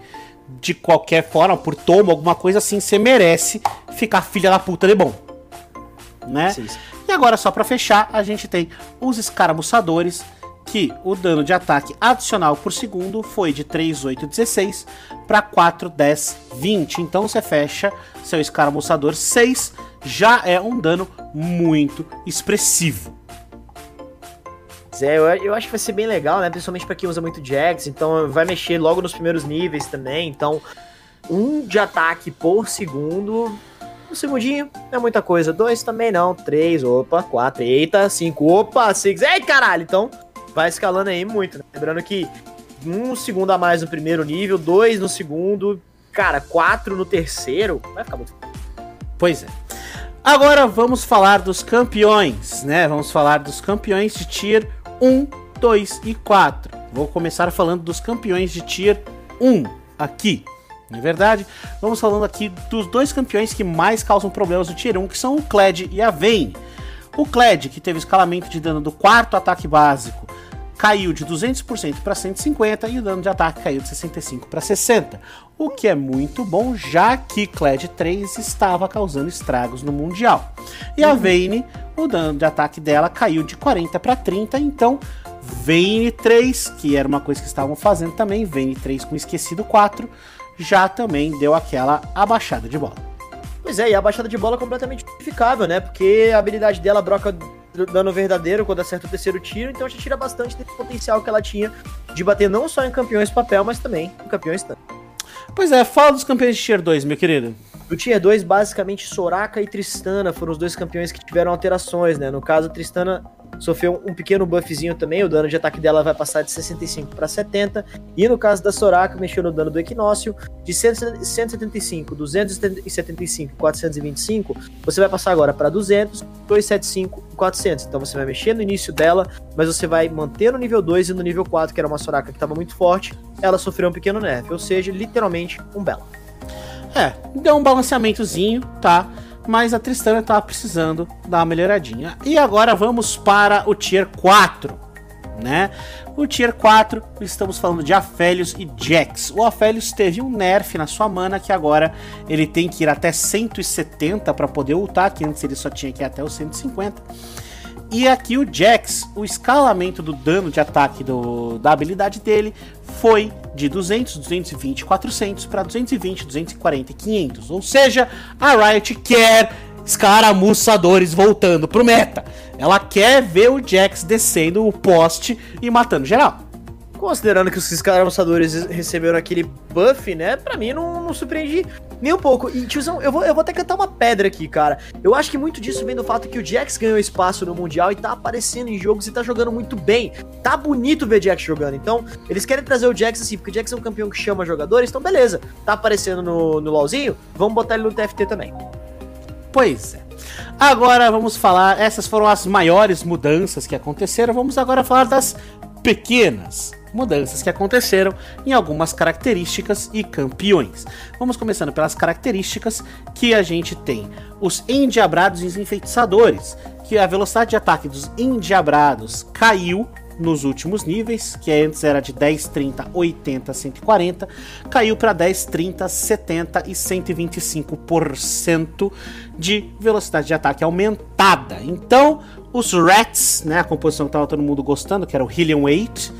de qualquer forma, por tomo, alguma coisa assim, você merece ficar filha da puta de bom. Né? Sim, sim. E agora, só para fechar, a gente tem os escaramuçadores, que o dano de ataque adicional por segundo foi de 3, 8, 16 para 4, 10, 20. Então você fecha seu escaramuçador 6, já é um dano muito expressivo. É, eu, eu acho que vai ser bem legal, né? Principalmente para quem usa muito Jax, então vai mexer logo nos primeiros níveis também. Então, um de ataque por segundo. Um segundinho é muita coisa. Dois também não. Três, opa, quatro, eita, cinco, opa, seis. Ei, caralho! Então, vai escalando aí muito. Né? Lembrando que um segundo a mais no primeiro nível, dois no segundo, cara, quatro no terceiro. Vai ficar muito. Pois é. Agora vamos falar dos campeões, né? Vamos falar dos campeões de tier 1, 2 e 4. Vou começar falando dos campeões de Tier 1 aqui. Não é verdade? Vamos falando aqui dos dois campeões que mais causam problemas no Tier 1, que são o Kled e a Vayne. O Kled, que teve escalamento de dano do quarto ataque básico, caiu de 200% para 150% e o dano de ataque caiu de 65% para 60%. O que é muito bom, já que Kled 3 estava causando estragos no Mundial. E a uhum. Vayne, o dano de ataque dela caiu de 40 para 30, então Vayne 3, que era uma coisa que estavam fazendo também, Vayne 3 com Esquecido 4, já também deu aquela abaixada de bola. Pois é, e a baixada de bola é completamente justificável, né? Porque a habilidade dela broca dano verdadeiro quando acerta o terceiro tiro, então já tira bastante desse potencial que ela tinha de bater não só em campeões papel, mas também em campeões tanto. Pois é, fala dos campeões de Tier 2, meu querido. No Tier 2, basicamente, Soraka e Tristana foram os dois campeões que tiveram alterações, né? No caso, Tristana sofreu um pequeno buffzinho também, o dano de ataque dela vai passar de 65 para 70, e no caso da Soraka, mexeu no dano do Equinócio, de 175, 275 e 425, você vai passar agora para 200, 275 e 400. Então você vai mexer no início dela, mas você vai manter no nível 2 e no nível 4, que era uma Soraka que estava muito forte, ela sofreu um pequeno nerf, ou seja, literalmente um belo. É, deu um balanceamentozinho, tá? mas a Tristana tava precisando dar uma melhoradinha. E agora vamos para o Tier 4, né? O Tier 4, estamos falando de Aphelios e Jax. O Aphelios teve um nerf na sua mana que agora ele tem que ir até 170 para poder ultar, que antes ele só tinha que ir até os 150. E aqui o Jax, o escalamento do dano de ataque do, da habilidade dele foi de 200, 220, 400 para 220, 240 e 500. Ou seja, a Riot quer escaramuçadores voltando pro meta. Ela quer ver o Jax descendo o poste e matando geral. Considerando que os escaramuçadores receberam aquele buff, né? Pra mim não, não surpreendi nem um pouco. E, tiozão, eu vou, eu vou até cantar uma pedra aqui, cara. Eu acho que muito disso vem do fato que o Jax ganhou espaço no Mundial e tá aparecendo em jogos e tá jogando muito bem. Tá bonito ver Jax jogando. Então, eles querem trazer o Jax assim, porque o Jax é um campeão que chama jogadores. Então, beleza. Tá aparecendo no, no LoLzinho? Vamos botar ele no TFT também. Pois é. Agora vamos falar, essas foram as maiores mudanças que aconteceram. Vamos agora falar das pequenas mudanças que aconteceram em algumas características e campeões. Vamos começando pelas características que a gente tem. Os endiabrados e os enfeitiçadores, que a velocidade de ataque dos endiabrados caiu nos últimos níveis, que antes era de 10, 30, 80, 140, caiu para 10, 30, 70 e 125% de velocidade de ataque aumentada. Então, os Rats, né, a composição que estava todo mundo gostando, que era o Hillian Weight,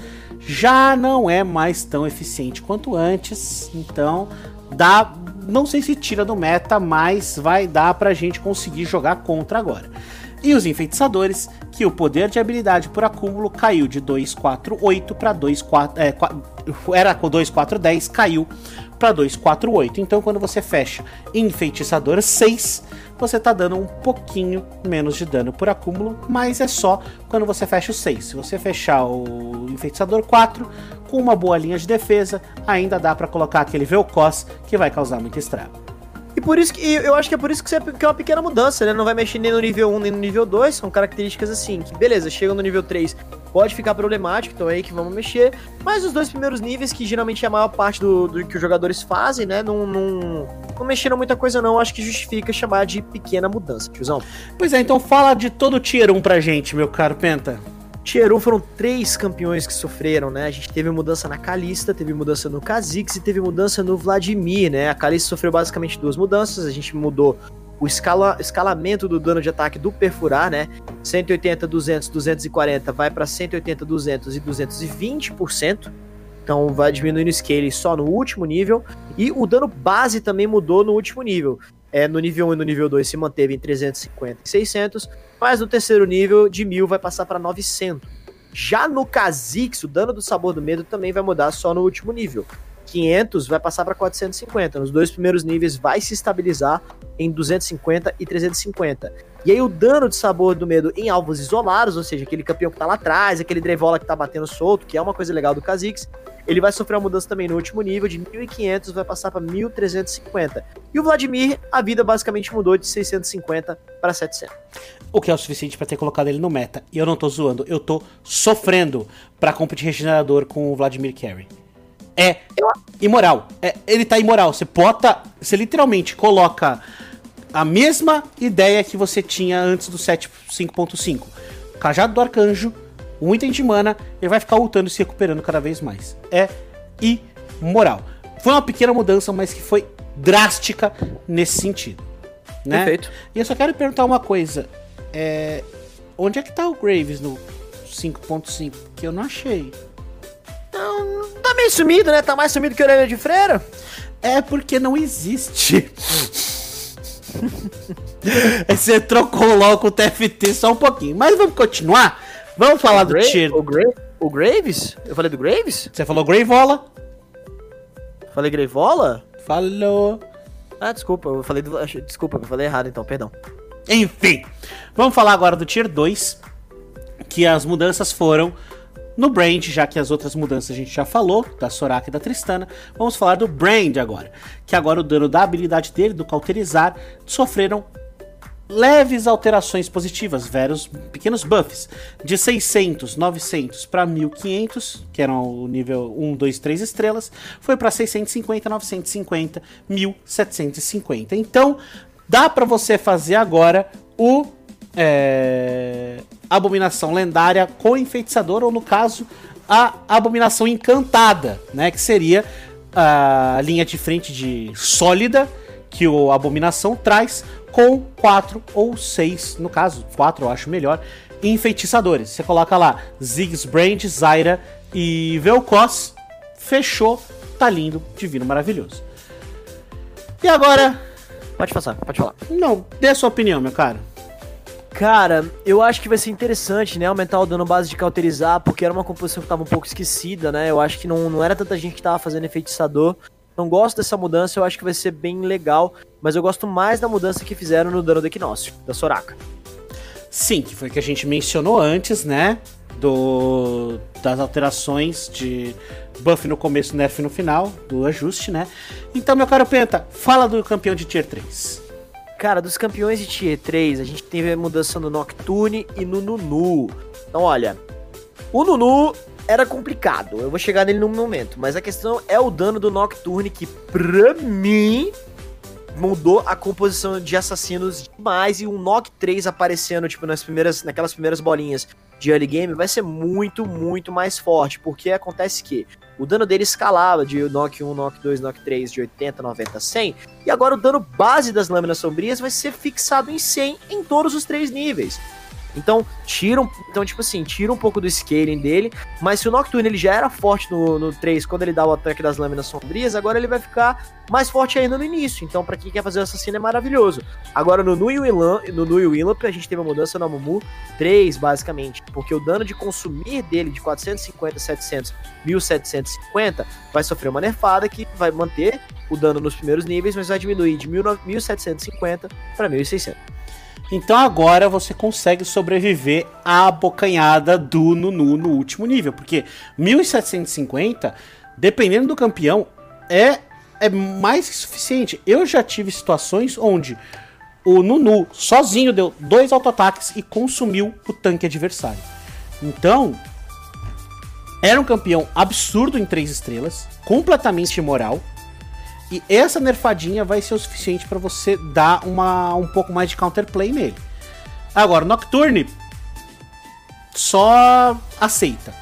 já não é mais tão eficiente quanto antes. Então, dá, não sei se tira do meta, mas vai dar pra gente conseguir jogar contra agora. E os enfeitiçadores, que o poder de habilidade por acúmulo caiu de 248 para 24, é, era com 2410, caiu para 248. Então, quando você fecha enfeitiçador 6, você tá dando um pouquinho menos de dano por acúmulo, mas é só quando você fecha o 6. Se você fechar o enfeitiçador 4, com uma boa linha de defesa, ainda dá para colocar aquele Vel'Koz que vai causar muito estrago. E por isso que eu acho que é por isso que, é uma pequena mudança, né? Não vai mexer nem no nível 1 nem no nível 2. São características assim, que beleza, chega no nível 3, pode ficar problemático, então é aí que vamos mexer. Mas os dois primeiros níveis, que geralmente é a maior parte do, do que os jogadores fazem, né? Não, não, não mexeram muita coisa, não. Acho que justifica chamar de pequena mudança, tiozão. Pois é, então fala de todo o tier 1 pra gente, meu caro Penta. Tier 1 foram três campeões que sofreram, né? A gente teve mudança na Kalista, teve mudança no Kha'Zix e teve mudança no Vladimir, né? A Kalista sofreu basicamente duas mudanças, a gente mudou o escala, escalamento do dano de ataque do perfurar, né? 180, 200, 240 vai para 180, 200 e 220%. Então vai diminuindo o scale só no último nível. E o dano base também mudou no último nível. É, no nível 1 e no nível 2 se manteve em 350 e 600. Mas no terceiro nível, de 1000 vai passar para 900. Já no Kha'Zix, o dano do sabor do medo também vai mudar só no último nível. 500 vai passar para 450. Nos dois primeiros níveis vai se estabilizar em 250 e 350. E aí o dano de sabor do medo em alvos isolados, ou seja, aquele campeão que tá lá atrás, aquele Drevola que tá batendo solto, que é uma coisa legal do Kha'Zix, ele vai sofrer uma mudança também no último nível, de 1500 vai passar para 1350. E o Vladimir, a vida basicamente mudou de 650 para 700. O que é o suficiente para ter colocado ele no meta. E eu não tô zoando, eu tô sofrendo para competir regenerador com o Vladimir Carey. É imoral. É, ele tá imoral. Você bota. Você literalmente coloca a mesma ideia que você tinha antes do 7.5.5. Cajado do Arcanjo, um item de mana, ele vai ficar lutando e se recuperando cada vez mais. É imoral. Foi uma pequena mudança, mas que foi drástica nesse sentido. Né? Perfeito. E eu só quero perguntar uma coisa. É... Onde é que tá o Graves no 5.5, que eu não achei. Não, tá meio sumido, né? Tá mais sumido que orelha de freira. É porque não existe. Você trocou logo o TFT só um pouquinho. Mas vamos continuar? Vamos falar o do Gra tier. O, Gra o Graves? Eu falei do Graves? Você falou Gravola? Falei Gravola? Falou. Ah, desculpa, eu falei do... Desculpa, eu falei errado então, perdão. Enfim, vamos falar agora do Tier 2, que as mudanças foram no Brand, já que as outras mudanças a gente já falou, da Soraka e da Tristana, vamos falar do Brand agora, que agora o dano da habilidade dele, do cauterizar, sofreram leves alterações positivas, vários pequenos buffs, de 600, 900 para 1500, que eram o nível 1, 2, 3 estrelas, foi para 650, 950, 1750. Então, dá para você fazer agora o é, abominação lendária com enfeitiçador, ou no caso, a abominação encantada, né? Que seria a linha de frente de sólida que o abominação traz, com quatro ou seis, no caso, quatro eu acho melhor, enfeitiçadores. Você coloca lá Ziggs Brand, Zyra e Vel'Koz, fechou, tá lindo, divino, maravilhoso. E agora. Pode passar, pode falar. Não, dê a sua opinião, meu cara. Cara, eu acho que vai ser interessante, né? Aumentar o dano base de cauterizar, porque era uma composição que tava um pouco esquecida, né? Eu acho que não, não era tanta gente que tava fazendo enfeitiçador. Não gosto dessa mudança, eu acho que vai ser bem legal, mas eu gosto mais da mudança que fizeram no dano do Equinócio, da Soraka. Sim, que foi que a gente mencionou antes, né? Do, das alterações de buff no começo, nerf no final, do ajuste, né? Então, meu caro Penta, fala do campeão de Tier 3. Cara, dos campeões de Tier 3, a gente teve a mudança no Nocturne e no Nunu. Então, olha, o Nunu era complicado, eu vou chegar nele num momento, mas a questão é o dano do Nocturne, que pra mim mudou a composição de assassinos demais e um Nock 3 aparecendo, tipo, nas primeiras, naquelas primeiras bolinhas de early game vai ser muito, muito mais forte, porque acontece que o dano dele escalava de Nock 1, Nock 2, Nock 3 de 80, 90, 100, e agora o dano base das lâminas sombrias vai ser fixado em 100 em todos os três níveis. Então, tira um, então, tipo assim, tira um pouco do scaling dele, mas se o Nocturne ele já era forte no, no 3 quando ele dá o ataque das lâminas sombrias, agora ele vai ficar mais forte ainda no início. Então, para quem quer fazer o assassino é maravilhoso. Agora no Nu e no Nu a gente teve a mudança no Amumu 3, basicamente, porque o dano de consumir dele de 450, 700, 1750 vai sofrer uma nerfada que vai manter o dano nos primeiros níveis, mas vai diminuir de 1750 para 1600. Então agora você consegue sobreviver à abocanhada do Nunu no último nível, porque 1750, dependendo do campeão, é, é mais que suficiente. Eu já tive situações onde o Nunu sozinho deu dois auto-ataques e consumiu o tanque adversário. Então, era um campeão absurdo em três estrelas, completamente imoral e essa nerfadinha vai ser o suficiente para você dar uma, um pouco mais de counterplay nele. Agora, Nocturne só aceita.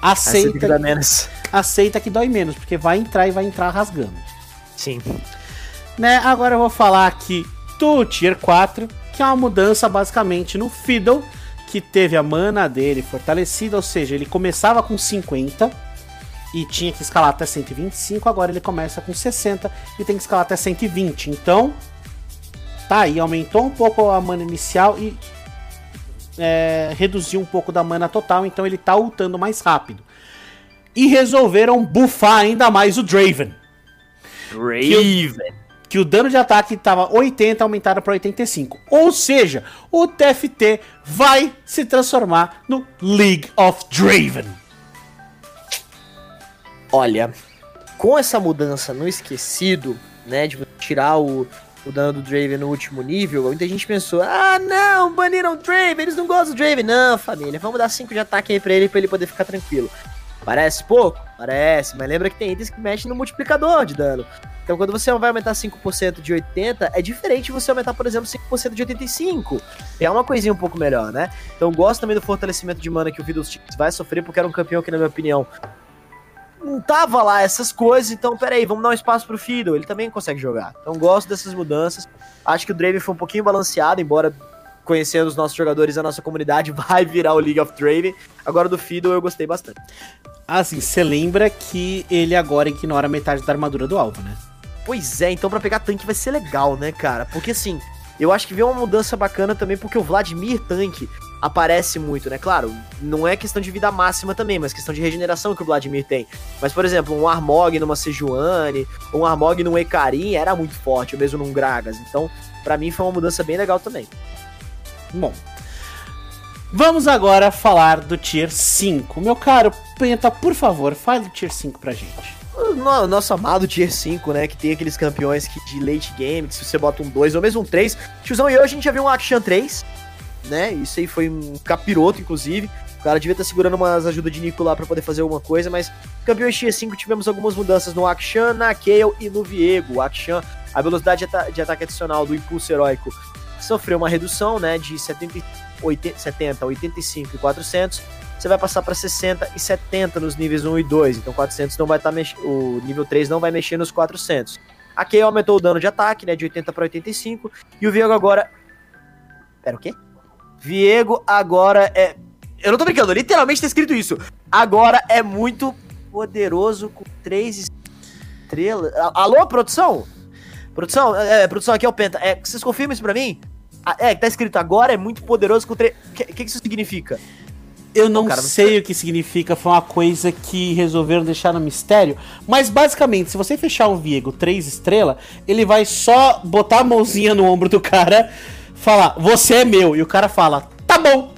Aceita, aceita que dói menos. Aceita que dói menos, porque vai entrar e vai entrar rasgando. Sim. Né, agora eu vou falar aqui do Tier 4, que é uma mudança basicamente no Fiddle, que teve a mana dele fortalecida, ou seja, ele começava com 50 e tinha que escalar até 125, agora ele começa com 60 e tem que escalar até 120. Então, tá aí, aumentou um pouco a mana inicial e é, reduziu um pouco da mana total, então ele tá ultando mais rápido. E resolveram buffar ainda mais o Draven. Draven. Que o, que o dano de ataque estava 80, aumentaram para 85. Ou seja, o TFT vai se transformar no League of Draven. Olha, com essa mudança no esquecido, né, de tirar o, o dano do Draven no último nível, muita gente pensou: ah, não, baniram o Draven, eles não gostam do Draven. Não, família, vamos dar 5 de ataque aí pra ele, pra ele poder ficar tranquilo. Parece pouco? Parece, mas lembra que tem itens que mexem no multiplicador de dano. Então, quando você vai aumentar 5% de 80, é diferente você aumentar, por exemplo, 5% de 85. É uma coisinha um pouco melhor, né? Então, gosto também do fortalecimento de mana que o Fiddlesticks vai sofrer, porque era um campeão que, na minha opinião, não tava lá essas coisas, então peraí, vamos dar um espaço pro Fiddle, ele também consegue jogar. Então gosto dessas mudanças. Acho que o Draven foi um pouquinho balanceado, embora conhecendo os nossos jogadores, a nossa comunidade, vai virar o League of Draven. Agora do Fiddle eu gostei bastante. Assim, você lembra que ele agora ignora metade da armadura do alvo, né? Pois é, então para pegar tanque vai ser legal, né, cara? Porque assim, eu acho que vem uma mudança bacana também, porque o Vladimir tanque aparece muito, né? Claro, não é questão de vida máxima também, mas questão de regeneração que o Vladimir tem. Mas, por exemplo, um Armog numa Sejuani, um Armog num Ekarim era muito forte, mesmo num Gragas. Então, para mim foi uma mudança bem legal também. Bom, vamos agora falar do Tier 5. Meu caro Penta, por favor, fale do Tier 5 pra gente o nosso amado Tier 5, né? Que tem aqueles campeões que de late game, que se você bota um 2 ou mesmo um 3. Tiozão e eu, a gente já viu um Action 3, né? Isso aí foi um capiroto, inclusive. O cara devia estar segurando umas ajudas de Nico lá pra poder fazer alguma coisa, mas campeões Tier 5 tivemos algumas mudanças no Akshan, na Kayle e no Viego. O Akshan, a velocidade de, ata de ataque adicional do impulso heróico sofreu uma redução, né? De 70, 80, 70 85 e 400 você vai passar para 60 e 70 nos níveis 1 e 2. Então 400 não vai estar tá. O nível 3 não vai mexer nos 400. Aqui aumentou o dano de ataque, né? De 80 para 85. E o Viego agora. Pera, o quê? Viego agora é. Eu não tô brincando, literalmente tá escrito isso. Agora é muito poderoso com 3 estrelas. Alô, produção? Produção, é, é, produção, aqui é o Penta. É, vocês confirmam isso pra mim? Ah, é, tá escrito agora é muito poderoso com 3. O que, que, isso significa? Eu não cara, sei você... o que significa, foi uma coisa que resolveram deixar no mistério. Mas basicamente, se você fechar um Viego 3 estrelas, ele vai só botar a mãozinha no ombro do cara, falar, você é meu. E o cara fala, tá bom.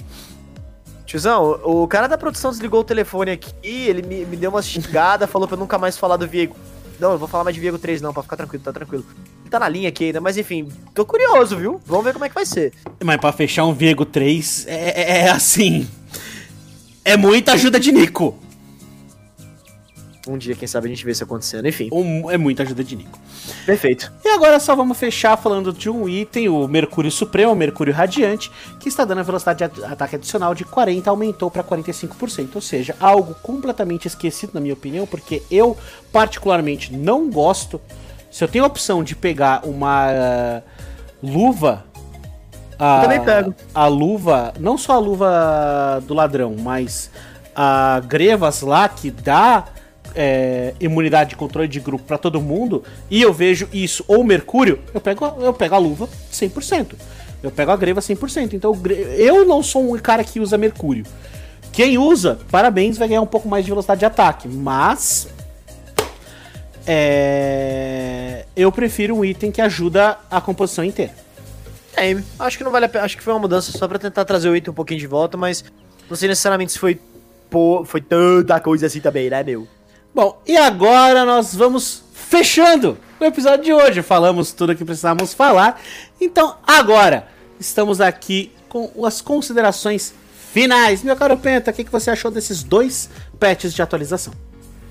Tiozão, o, cara da produção desligou o telefone aqui, ele me, me deu uma xingada, falou pra eu nunca mais falar do Viego. Não, eu vou falar mais de Viego 3 não, pra ficar tranquilo, tá tranquilo. Ele tá na linha aqui ainda, mas enfim, tô curioso, viu? Vamos ver como é que vai ser. Mas pra fechar um Viego 3, é, é, é assim é muita ajuda de Nico. Um dia, quem sabe, a gente vê isso acontecendo, enfim. Um, é muita ajuda de Nico. Perfeito. E agora só vamos fechar falando de um item, o Mercúrio Supremo, o Mercúrio Radiante, que está dando a velocidade de ataque adicional de 40, aumentou para 45%. Ou seja, algo completamente esquecido, na minha opinião, porque eu, particularmente, não gosto. Se eu tenho a opção de pegar uma uh, luva a, eu também pego. A luva, não só a luva do ladrão, mas a Grevas lá que dá é, imunidade de controle de grupo para todo mundo, e eu vejo isso, ou Mercúrio, eu pego, eu pego a luva 100%. Eu pego a Greva 100%. Então eu não sou um cara que usa Mercúrio. Quem usa, parabéns, vai ganhar um pouco mais de velocidade de ataque, mas é, eu prefiro um item que ajuda a composição inteira. É, acho que não vale a pena. Acho que foi uma mudança só pra tentar trazer o item um pouquinho de volta, mas não sei necessariamente se foi, pô, foi tanta coisa assim também, né, meu? Bom, e agora nós vamos fechando o episódio de hoje. Falamos tudo o que precisávamos falar. Então, agora, estamos aqui com as considerações finais. Meu caro Penta, o que, você achou desses dois patches de atualização?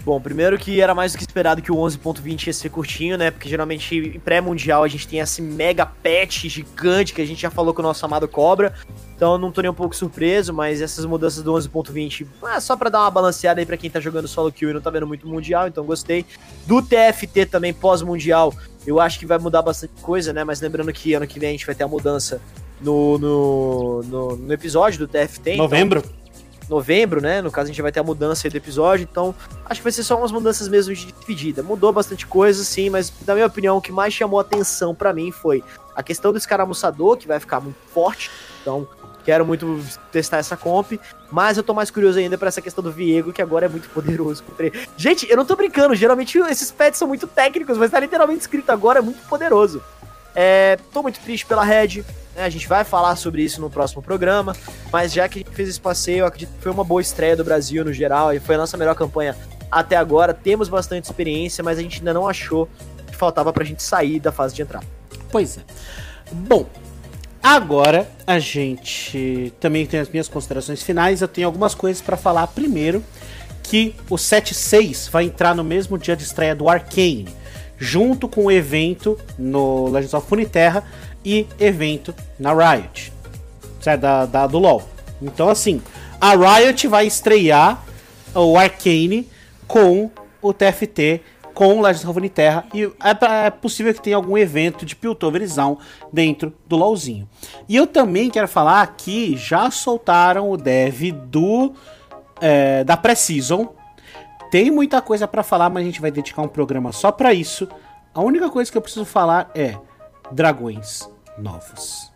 Bom, primeiro que era mais do que esperado que o 11.20 ia ser curtinho, né? Porque geralmente em pré-mundial a gente tem esse mega patch gigante que a gente já falou com o nosso amado Cobra. Então não tô nem um pouco surpreso, mas essas mudanças do 11.20 é só para dar uma balanceada aí para quem tá jogando solo kill e não tá vendo muito mundial, então gostei. Do TFT também pós-mundial, eu acho que vai mudar bastante coisa, né? Mas lembrando que ano que vem a gente vai ter a mudança no, no, no, no episódio do TFT. Então Novembro. Então, novembro, né? No caso, a gente vai ter a mudança do episódio, então acho que vai ser só umas mudanças mesmo de despedida. Mudou bastante coisa, sim, mas na minha opinião, o que mais chamou atenção para mim foi a questão do escaramuçador, que vai ficar muito forte, então quero muito testar essa comp, mas eu tô mais curioso ainda para essa questão do Viego, que agora é muito poderoso. Gente, eu não tô brincando, geralmente esses pets são muito técnicos, mas tá literalmente escrito agora, é muito poderoso. É, tô muito triste pela Red, né? A gente vai falar sobre isso no próximo programa, mas já que a gente fez esse passeio, acredito que foi uma boa estreia do Brasil no geral e foi a nossa melhor campanha até agora. Temos bastante experiência, mas a gente ainda não achou que faltava pra gente sair da fase de entrada. Pois é. Bom, agora a gente também tem as minhas considerações finais. Eu tenho algumas coisas para falar. Primeiro, que o 7.6 vai entrar no mesmo dia de estreia do Arcane, junto com o evento no Legends of Runeterra e evento na Riot, certo? Da, da, do LoL. Então, assim, a Riot vai estrear o Arcane com o TFT com Legends of Runeterra e é, é, possível que tenha algum evento de Piltoverizão dentro do LoLzinho. E eu também quero falar que já soltaram o dev do é, da Precision. Tem muita coisa para falar, mas a gente vai dedicar um programa só para isso. A única coisa que eu preciso falar é dragões novos.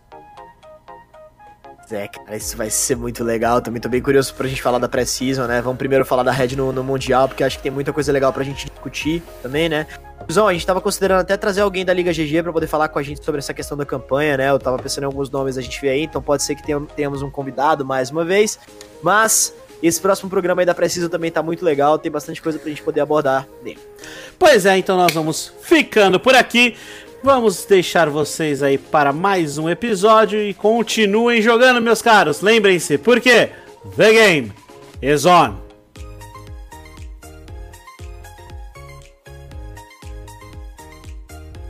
É, cara, isso vai ser muito legal. Também tô bem curioso pra gente falar da Precision, né? Vamos primeiro falar da Red no, no Mundial, porque acho que tem muita coisa legal pra gente discutir também, né? Zão, a gente tava considerando até trazer alguém da Liga GG para poder falar com a gente sobre essa questão da campanha, né? Eu tava pensando em alguns nomes a gente vê aí, então pode ser que tenhamos um convidado mais uma vez. Mas esse próximo programa aí da também tá muito legal, tem bastante coisa pra gente poder abordar nele. Pois é, então nós vamos ficando por aqui. Vamos deixar vocês aí para mais um episódio e continuem jogando, meus caros. Lembrem-se, porque The Game is on.